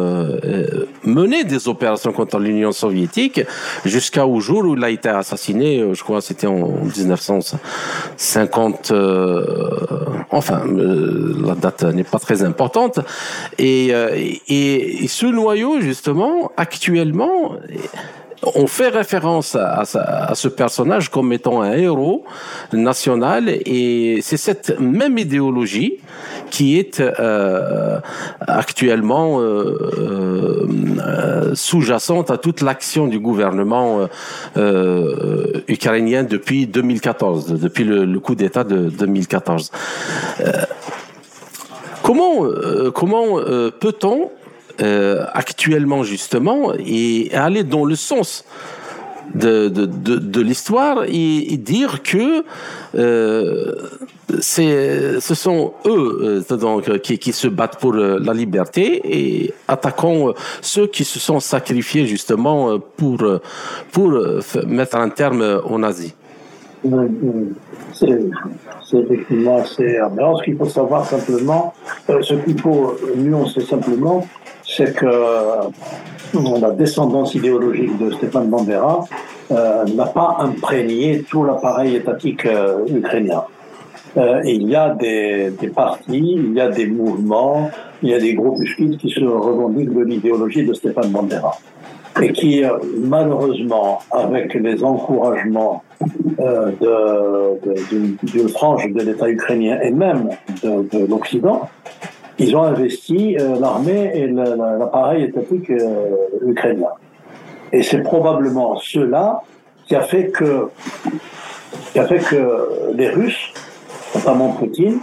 menait des opérations contre l'Union soviétique jusqu'au jour où il a été assassiné. Je crois c'était en 1950. enfin, la date n'est pas très importante. Euh, et, ce noyau, justement, actuellement, on fait référence à, ce personnage comme étant un héros national et c'est cette même idéologie qui est euh, actuellement euh, sous-jacente à toute l'action du gouvernement ukrainien depuis 2014, depuis le, le coup d'État de 2014. Comment, euh, euh, peut-on euh, actuellement justement aller dans le sens de, l'histoire et, dire que ce sont eux qui, se battent pour la liberté et attaquant ceux qui se sont sacrifiés justement pour, pour mettre un terme aux nazis. Effectivement assez aberrant. Ce qu'il faut savoir simplement, euh, ce qu'il faut nuancer simplement, c'est que la descendance idéologique de Stéphane Bandera euh, n'a pas imprégné tout l'appareil étatique euh, ukrainien. Euh, il y a des, des, partis, il y a des mouvements, il y a des groupuscules qui se revendiquent de l'idéologie de Stéphane Bandera et qui, malheureusement, avec les encouragements d'une de, frange de l'État ukrainien et même de, de l'Occident, ils ont investi euh, l'armée et l'appareil étatique euh, ukrainien. Et c'est probablement cela qui a fait que qui a fait que les Russes, notamment Poutine,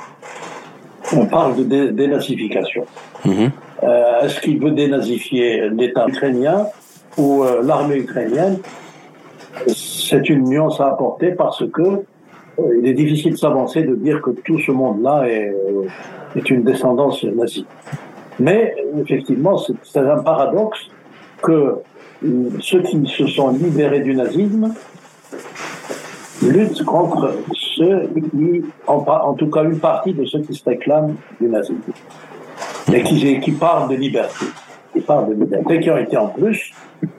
on parle de dénazification. Mhm. Euh, est-ce qu'il veut dénazifier l'État ukrainien? Ou l'armée ukrainienne C'est une nuance à apporter parce que il est difficile de s'avancer de dire que tout ce monde-là est, est une descendance nazie. Mais effectivement, c'est un paradoxe que ceux qui se sont libérés du nazisme luttent contre ceux qui, en, tout cas une partie de ceux qui se réclament du nazisme et qui, qui parlent de liberté. Qui parlent de liberté, qui ont été en plus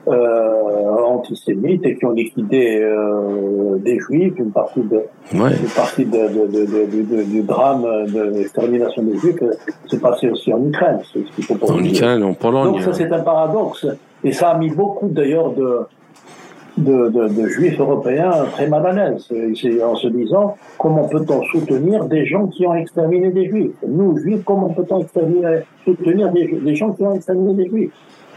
euh, antisémites et qui ont liquidé euh, des juifs, une partie, de, une partie de, de, de, du drame de l'extermination des juifs s'est passé aussi en Ukraine. Ce en Ukraine, en Pologne. Donc ça c'est un paradoxe. Et ça a mis beaucoup d'ailleurs de, de, de, de, juifs européens très mal à l'aise, en se disant comment peut-on soutenir des gens qui ont exterminé des juifs? Nous, juifs, comment peut-on soutenir des, des gens qui ont exterminé des juifs?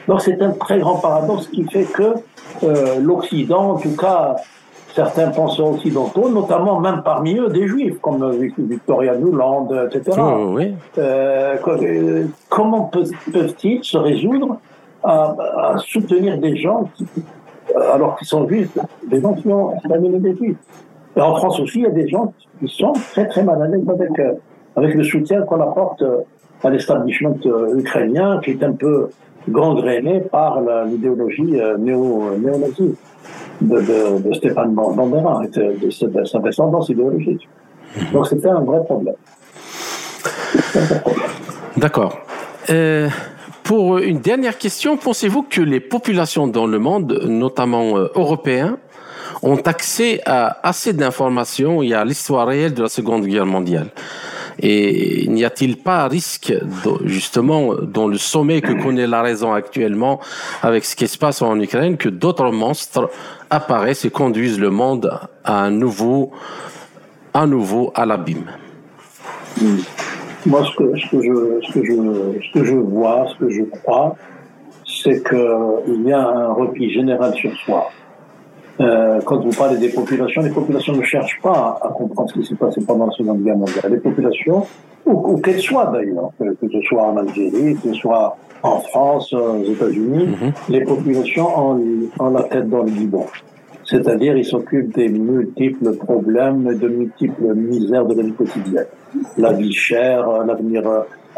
Donc c'est un très grand paradoxe qui fait que euh, l'Occident, en tout cas certains penseurs occidentaux, notamment même parmi eux des juifs, comme Victoria Nuland, etc. oui. euh, euh comment peuvent-ils se résoudre à, à, soutenir des gens qui, euh, alors qu'ils sont juifs, des gens qui ont exterminé des juifs? Et en France aussi, il y a des gens qui sont très très mal à l'aise avec, euh, avec le soutien qu'on apporte à l'établissement ukrainien, qui est un peu gangréné par l'idéologie euh, néo-nazie de, de, de, Stéphane Bandera, de, de, sa descendance idéologique. Donc c'était un vrai problème. D'accord. Euh, pour une dernière question, pensez-vous que les populations dans le monde, notamment euh, européens, ont accès à assez d'informations et à l'histoire réelle de la Seconde Guerre mondiale? Et n'y a-t-il pas risque, justement, dans le sommet que connaît la raison actuellement avec ce qui se passe en Ukraine, que d'autres monstres apparaissent et conduisent le monde à un nouveau, à nouveau à l'abîme? Moi, ce que, ce, que je, ce, que je, ce que je vois, ce que je crois, c'est qu'il y a un repli général sur soi. Euh, quand vous parlez des populations, les populations ne cherchent pas à, comprendre ce qui s'est passé pendant la Seconde Guerre mondiale. Les populations, où, qu'elles soient d'ailleurs, que, ce soit en Algérie, que ce soit en France, aux États-Unis, mhm. les populations ont, la tête dans le guidon. C'est-à-dire, ils s'occupent des multiples problèmes, de multiples misères de la vie quotidienne. La vie chère, l'avenir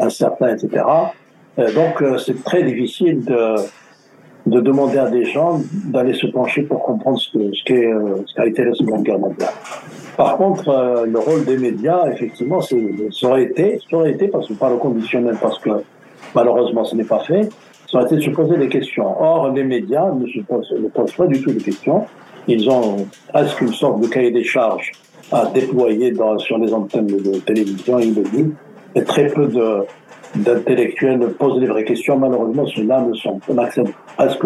incertain, etc. Euh, donc, euh, c'est très difficile de, de demander à des gens d'aller se pencher pour comprendre ce, que, ce, euh, ce qu'a été la Seconde Guerre mondiale. Par contre, euh, le rôle des médias, effectivement, ça aurait été, ça été, parce que par le conditionnel, parce que malheureusement ce n'est pas fait, ça aurait été de se poser des questions. Or, les médias ne se posent, pas du tout de questions. Ils ont presque une sorte de cahier des charges à déployer sur les antennes de télévision et de vie, et très peu de, d'intellectuels posent des vraies questions. Malheureusement, ceux-là ne sont, on n'accède presque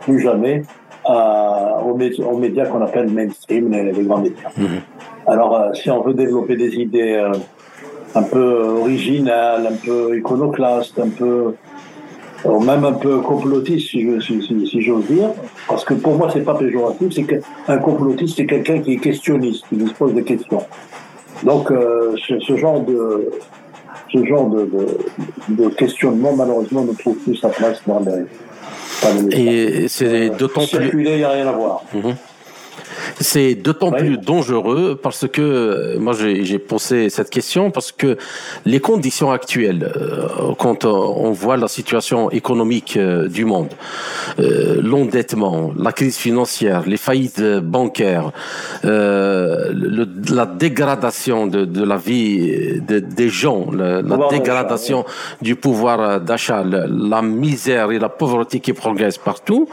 plus jamais à, aux, médias, qu'on appelle mainstream, les, grands médias. Mhm. Alors, euh, si on veut développer des idées euh, un peu originales, un peu iconoclastes, un peu ou même un peu complotiste, si, si, si, j'ose dire, parce que pour moi, c'est pas péjoratif, c'est qu'un complotiste, c'est quelqu'un qui est questionniste, qui se pose des questions. Donc, euh, ce, genre de, ce genre de, de, questionnement, malheureusement, ne trouve plus sa place dans les. et c'est d'autant plus. il n'y a rien à voir. Mhm. C'est d'autant plus dangereux parce que euh, moi j'ai posé cette question parce que les conditions actuelles, euh, quand on voit la situation économique euh, du monde, l'endettement, la crise financière, les faillites bancaires, la dégradation de, la vie des gens, la, dégradation du pouvoir d'achat, la misère et la pauvreté qui progressent partout,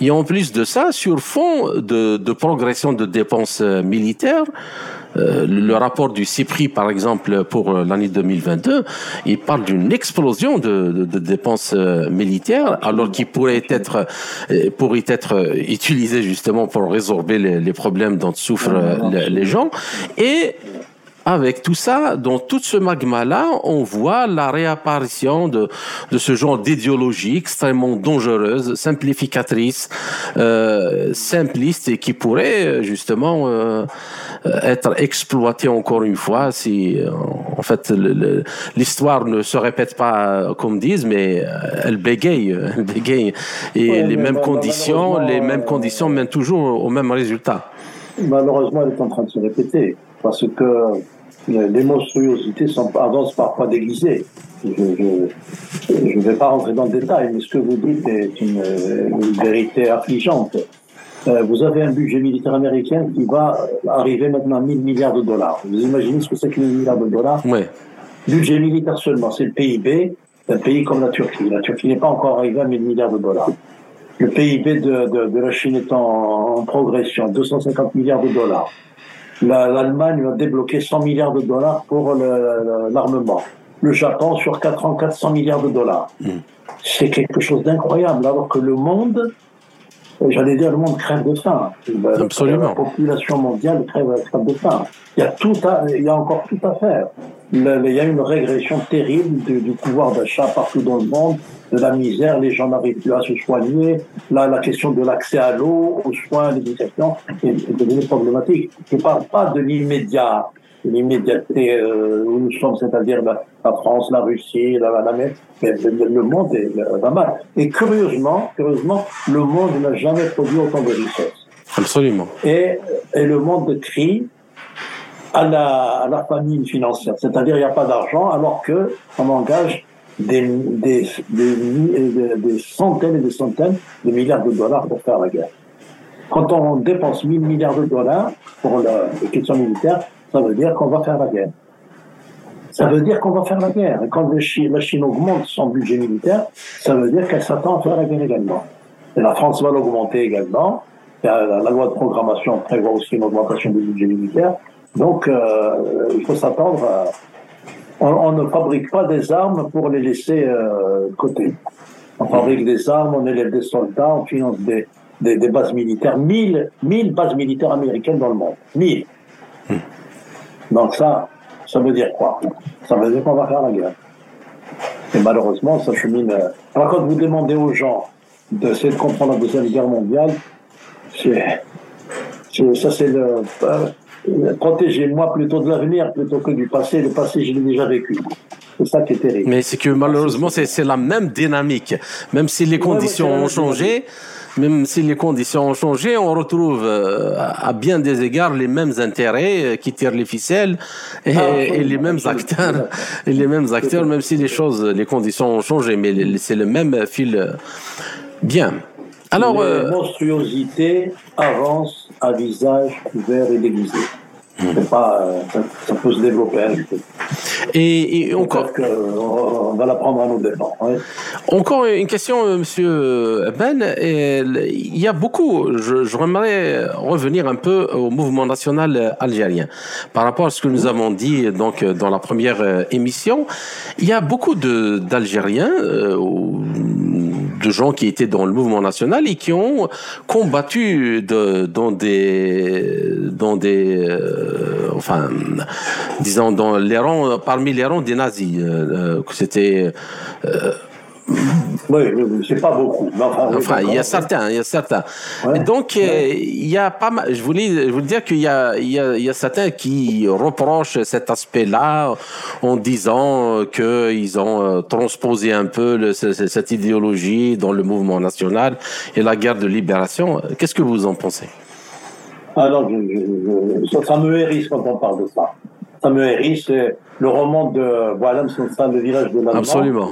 et en plus de ça, sur fond de, de progression de dépenses euh, militaires, euh, le rapport du CIPRI, par exemple, pour euh, l'année 2022, il parle d'une explosion de, de, dépenses militaires, alors qu'il pourrait être pourrait être utilisé justement pour résorber les, les problèmes dont souffrent les, les gens. Et avec tout ça, dans tout ce magma-là, on voit la réapparition de, de ce genre d'idéologie extrêmement dangereuse, simplificatrice, euh, simpliste et qui pourrait justement euh, être exploitée encore une fois si, euh, en fait, l'histoire ne se répète pas comme disent, mais euh, elle bégaye, elle bégaye. Et les mêmes conditions, les mêmes conditions mènent toujours au même résultat. Malheureusement, elle est en train de se répéter parce que les monstruosités sont, avancent parfois déguisées. Je ne vais pas rentrer dans le détail, mais ce que vous dites est une, vérité affligeante. Euh, vous avez un budget militaire américain qui va arriver maintenant à 1000 milliards de dollars. Vous imaginez ce que c'est que 1000 milliards de dollars? Oui. Budget militaire seulement, c'est le PIB d'un pays comme la Turquie. La Turquie n'est pas encore arrivée à 1000 milliards de dollars. Le PIB de, de, de la Chine est en, en progression, 250 milliards de dollars l'Allemagne va débloquer 100 milliards de dollars pour l'armement. Le Japon, sur 4 ans, 400 milliards de dollars. Hmm. C'est quelque chose d'incroyable, alors que le monde, j'allais dire, le monde crève de faim. Absolument. La population mondiale crève, de faim. Il y, a tout il y a encore tout à faire. il y a une régression terrible du pouvoir d'achat partout dans le monde de la misère, les gens n'arrivent plus à se soigner. Là, la question de l'accès à l'eau, aux soins, à l'éducation est, devenue problématique. Je ne parle pas de l'immédiat, l'immédiateté euh, où nous sommes, c'est-à-dire la, France, la Russie, la, la le, monde est, va mal. Et curieusement, curieusement, le monde n'a jamais produit autant de richesses. Absolument. Et, et le monde crie à la, à la famine financière, c'est-à-dire il n'y a pas d'argent alors que on engage des, des, des, des, centaines et des centaines de milliards de dollars pour faire la guerre. Quand on dépense 1000 milliards de dollars pour la, les questions militaires, ça veut dire qu'on va faire la guerre. Ça veut dire qu'on va faire la guerre. Et quand la Chine augmente son budget militaire, ça veut dire qu'elle s'attend à faire la guerre également. Et la France va l'augmenter également. La, loi de programmation prévoit aussi une augmentation du budget militaire. Donc, euh, il faut s'attendre à, on, ne fabrique pas des armes pour les laisser euh, côté. On fabrique des armes, on élève des soldats, on finance des, des, bases militaires. 1000, 1000 bases militaires américaines dans le monde. 1000. Donc ça, ça veut dire quoi? Ça veut dire qu'on va faire la guerre. Et malheureusement, ça chemine. Euh, alors quand vous demandez aux gens d'essayer de comprendre la Deuxième Guerre mondiale, c'est, ça c'est le... Euh, protégez-moi plutôt de l'avenir plutôt que du passé. Le passé, je l'ai déjà vécu. C'est ça qui est terrible. Mais c'est que malheureusement, c'est la même dynamique. Même si les conditions ont changé, même si les conditions ont changé, on retrouve euh, à bien des égards les mêmes intérêts euh, qui tirent les ficelles et, ah, les mêmes acteurs, et les mêmes acteurs, même si les choses, les conditions ont changé, mais c'est le même fil. Bien. Alors, les monstruosités avancent à visage ouvert et déguisé. Pas, euh, ça, peut se développer un Et, encore. on va l'apprendre à nos dépens. Encore une question, euh, Monsieur Ben. Il y a beaucoup. Je, je revenir un peu au mouvement national algérien par rapport à ce que nous avons dit donc dans la première euh, émission. Il y a beaucoup d'Algériens de gens qui étaient dans le mouvement national et qui ont combattu de, dans des, dans des, euh, enfin, disons dans les rangs, parmi les rangs des nazis. Euh, euh C'était oui, c'est pas beaucoup. enfin, il y a certains, il y a certains. donc, euh, il y a pas mal. Je voulais, je voulais dire qu'il y a, il y a, il y a certains qui reprochent cet aspect-là en disant qu'ils ont euh, transposé un peu le, cette idéologie dans le mouvement national et la guerre de libération. Qu'est-ce que vous en pensez? Ah non, ça, me hérisse quand on parle de ça. Ça me hérisse. Le roman de Boalem, c'est le village de l'Allemand. Absolument.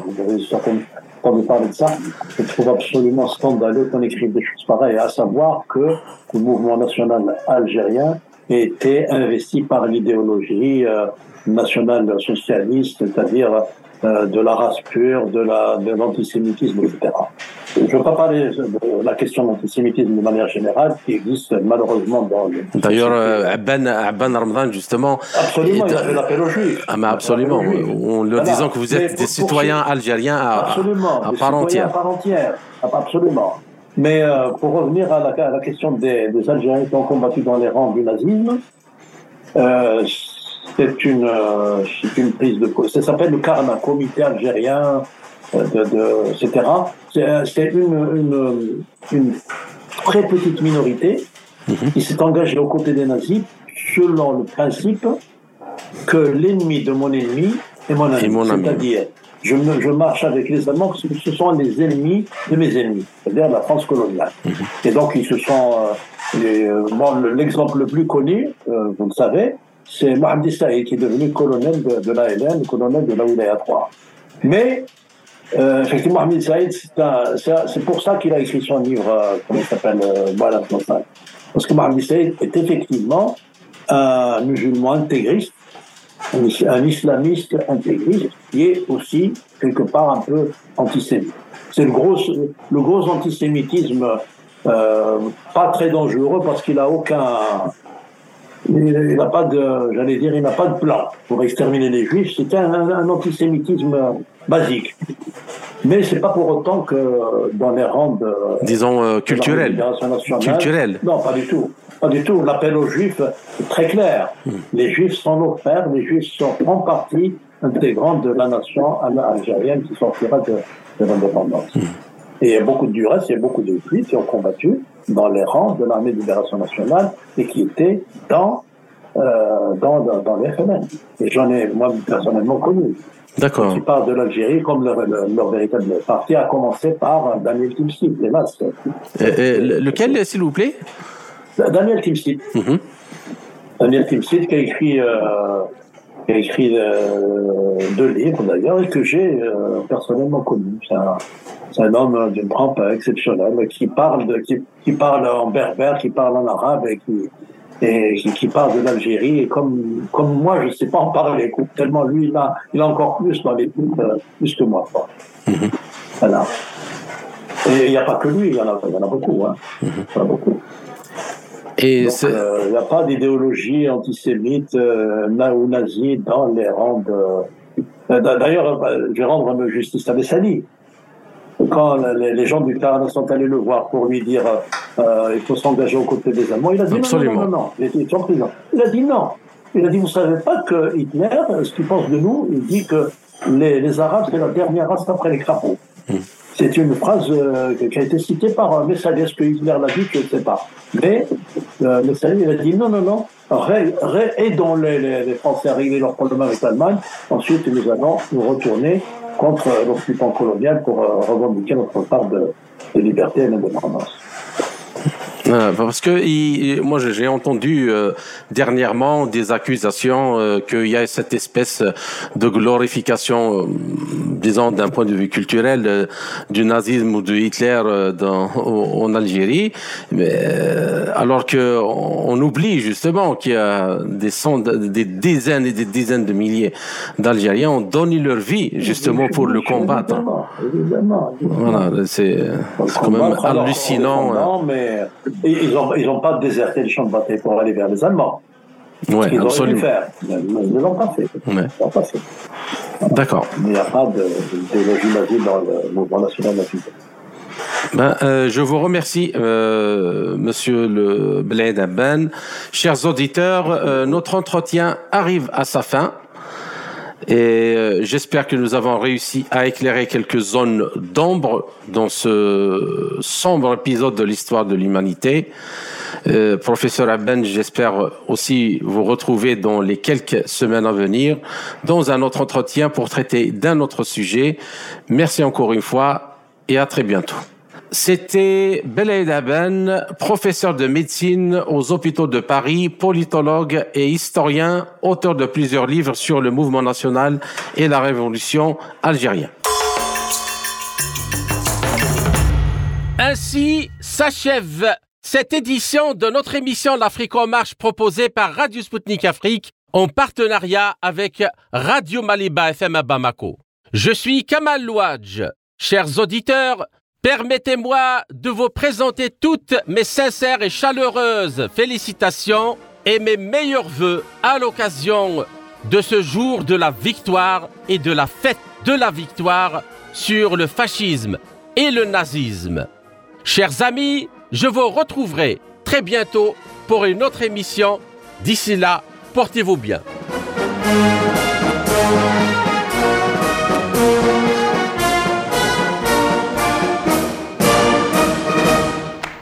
Avez entendu parler de ça. Je trouve absolument scandaleux qu'on écrive des choses pareilles, à savoir que le mouvement national algérien était investi par l'idéologie euh, nationale socialiste, c'est-à-dire euh, de la race pure, de la de l'antisémitisme, etc. Je ne veux pas parler de la question de l'antisémitisme de manière générale, qui existe malheureusement dans le... D'ailleurs, euh, Abban, Ramadan, justement... Absolument, il fait l'appel aux Juifs. Ah, mais absolument, en leur disant que vous êtes des citoyens algériens à, absolument, à, part entière. à part entière. Absolument. Mais euh, pour revenir à la, à la question des, des, Algériens qui ont combattu dans les rangs du nazisme, euh, c'est une, euh, une prise de Ça s'appelle le CARNA, Comité algérien, euh, de, de, etc. C'est une, une, une, très petite minorité mhm. qui s'est engagée aux côtés des nazis selon le principe que l'ennemi de mon ennemi est mon ami. C'est-à-dire, je, je, marche avec les Allemands parce que ce sont les ennemis de mes ennemis, c'est-à-dire la France coloniale. Mhm. Et donc, ils se sont. Euh, bon, l'exemple le plus connu, vous le savez, c'est Mohamed Saïd qui est devenu colonel de, de l'ALN, colonel de la Wilaya 3. Mais, euh, effectivement, Mohamed Saïd, c'est pour ça qu'il a écrit son livre, euh, comment il s'appelle, euh, voilà, Parce que Mohamed Saïd est effectivement un musulman intégriste, un, islamiste intégriste, qui est aussi, quelque part, un peu antisémite. C'est le gros, le gros antisémitisme euh, pas très dangereux parce qu'il n'a aucun il n'a pas de, j'allais dire, il n'a pas de plan pour exterminer les juifs. C'était un, antisémitisme basique. Mais c'est pas pour autant que dans les rangs de, disons euh, culturels, culturel. Non, pas du tout, pas du tout. L'appel aux juifs est très clair. Hmm. Les juifs sont nos frères, les juifs sont en partie intégrante de la nation algérienne qui sortira de, de l'indépendance. Hmm. Et il y a beaucoup de durée, il y a beaucoup de juifs qui ont combattu dans les rangs de l'armée de libération nationale et qui étaient dans, euh, dans, dans, les FNL. Et j'en ai, moi, personnellement connu. D'accord. Qui parlent de l'Algérie comme leur, leur, véritable parti, a commencé par Daniel Timsit, hélas. lequel, s'il vous plaît? Daniel Timsit. Mm Daniel Timsit qui a écrit, euh, qui a écrit euh, deux livres d'ailleurs et que j'ai euh, personnellement connu. C'est un homme d'une trempe exceptionnelle qui parle, de, qui, qui, parle en berbère, qui parle en arabe et qui, et qui, parle de l'Algérie. Et comme, comme moi, je ne sais pas en parler, tellement lui, il a, il a encore plus dans les euh, plus que moi. Mm -hmm. Voilà. Et il n'y a pas que lui, il y en a, il y en a beaucoup. Hein. Mm -hmm. Il y en a beaucoup. Et euh, il n'y a pas d'idéologie antisémite euh, ou nazie dans les rangs de. Euh, d'ailleurs, je vais rendre justice à Bessali quand les, gens du Tarn sont allés le voir pour lui dire euh, il faut s'engager aux côtés des Allemands, il a dit non, non, non, Il, était en prison. il a dit non. Il a dit vous savez pas que Hitler, ce qu'il pense de nous, il dit que les, les Arabes c'est la dernière race après les crapauds. Hmm. C'est une phrase euh, qui a été citée par un messager. Est-ce que Hitler l'a dit Je ne sais pas. Mais euh, le messager, a dit non, non, non. aidons les, les, les Français à régler leurs problèmes avec l'Allemagne. Ensuite, nous allons nous retourner contre l'occupant colonial pour euh, revendiquer notre part de, de liberté et d'indépendance. Parce que moi j'ai entendu euh, dernièrement des accusations euh, qu'il y a cette espèce de glorification, euh, disons d'un point de vue culturel, du nazisme ou de Hitler dans, en Algérie, mais, alors que on, oublie justement qu'il y a des, des dizaines et des dizaines de milliers d'Algériens ont donné leur vie justement pour le combattre. Évidemment, Voilà, c'est quand même hallucinant. mais ils n'ont ils ont pas déserté le champ de bataille pour aller vers les Allemands. Ouais, ils absolument. Faire. Ils ne l'ont pas fait. Ouais. Fait. D'accord. Il n'y a pas d'idéologie nazie dans le mouvement national nazi. Ben, euh, je vous remercie, euh, Monsieur le Bled Abben. Chers auditeurs, euh, notre entretien arrive à sa fin. Et euh, j'espère que nous avons réussi à éclairer quelques zones d'ombre dans ce sombre épisode de l'histoire de l'humanité. Euh, professeur Abben, j'espère aussi vous retrouver dans les quelques semaines à venir dans un autre entretien pour traiter d'un autre sujet. Merci encore une fois et à très bientôt. C'était Belaïd Aben, professeur de médecine aux hôpitaux de Paris, politologue et historien, auteur de plusieurs livres sur le mouvement national et la révolution algérienne. Ainsi s'achève cette édition de notre émission L'Afrique en marche proposée par Radio Sputnik Afrique en partenariat avec Radio Maliba FM à Bamako. Je suis Kamal Louadj. Chers auditeurs, permettez-moi de vous présenter toutes mes sincères et chaleureuses félicitations et mes meilleurs voeux à l'occasion de ce jour de la victoire et de la fête de la victoire sur le fascisme et le nazisme. Chers amis, je vous retrouverai très bientôt pour une autre émission. D'ici là, portez-vous bien.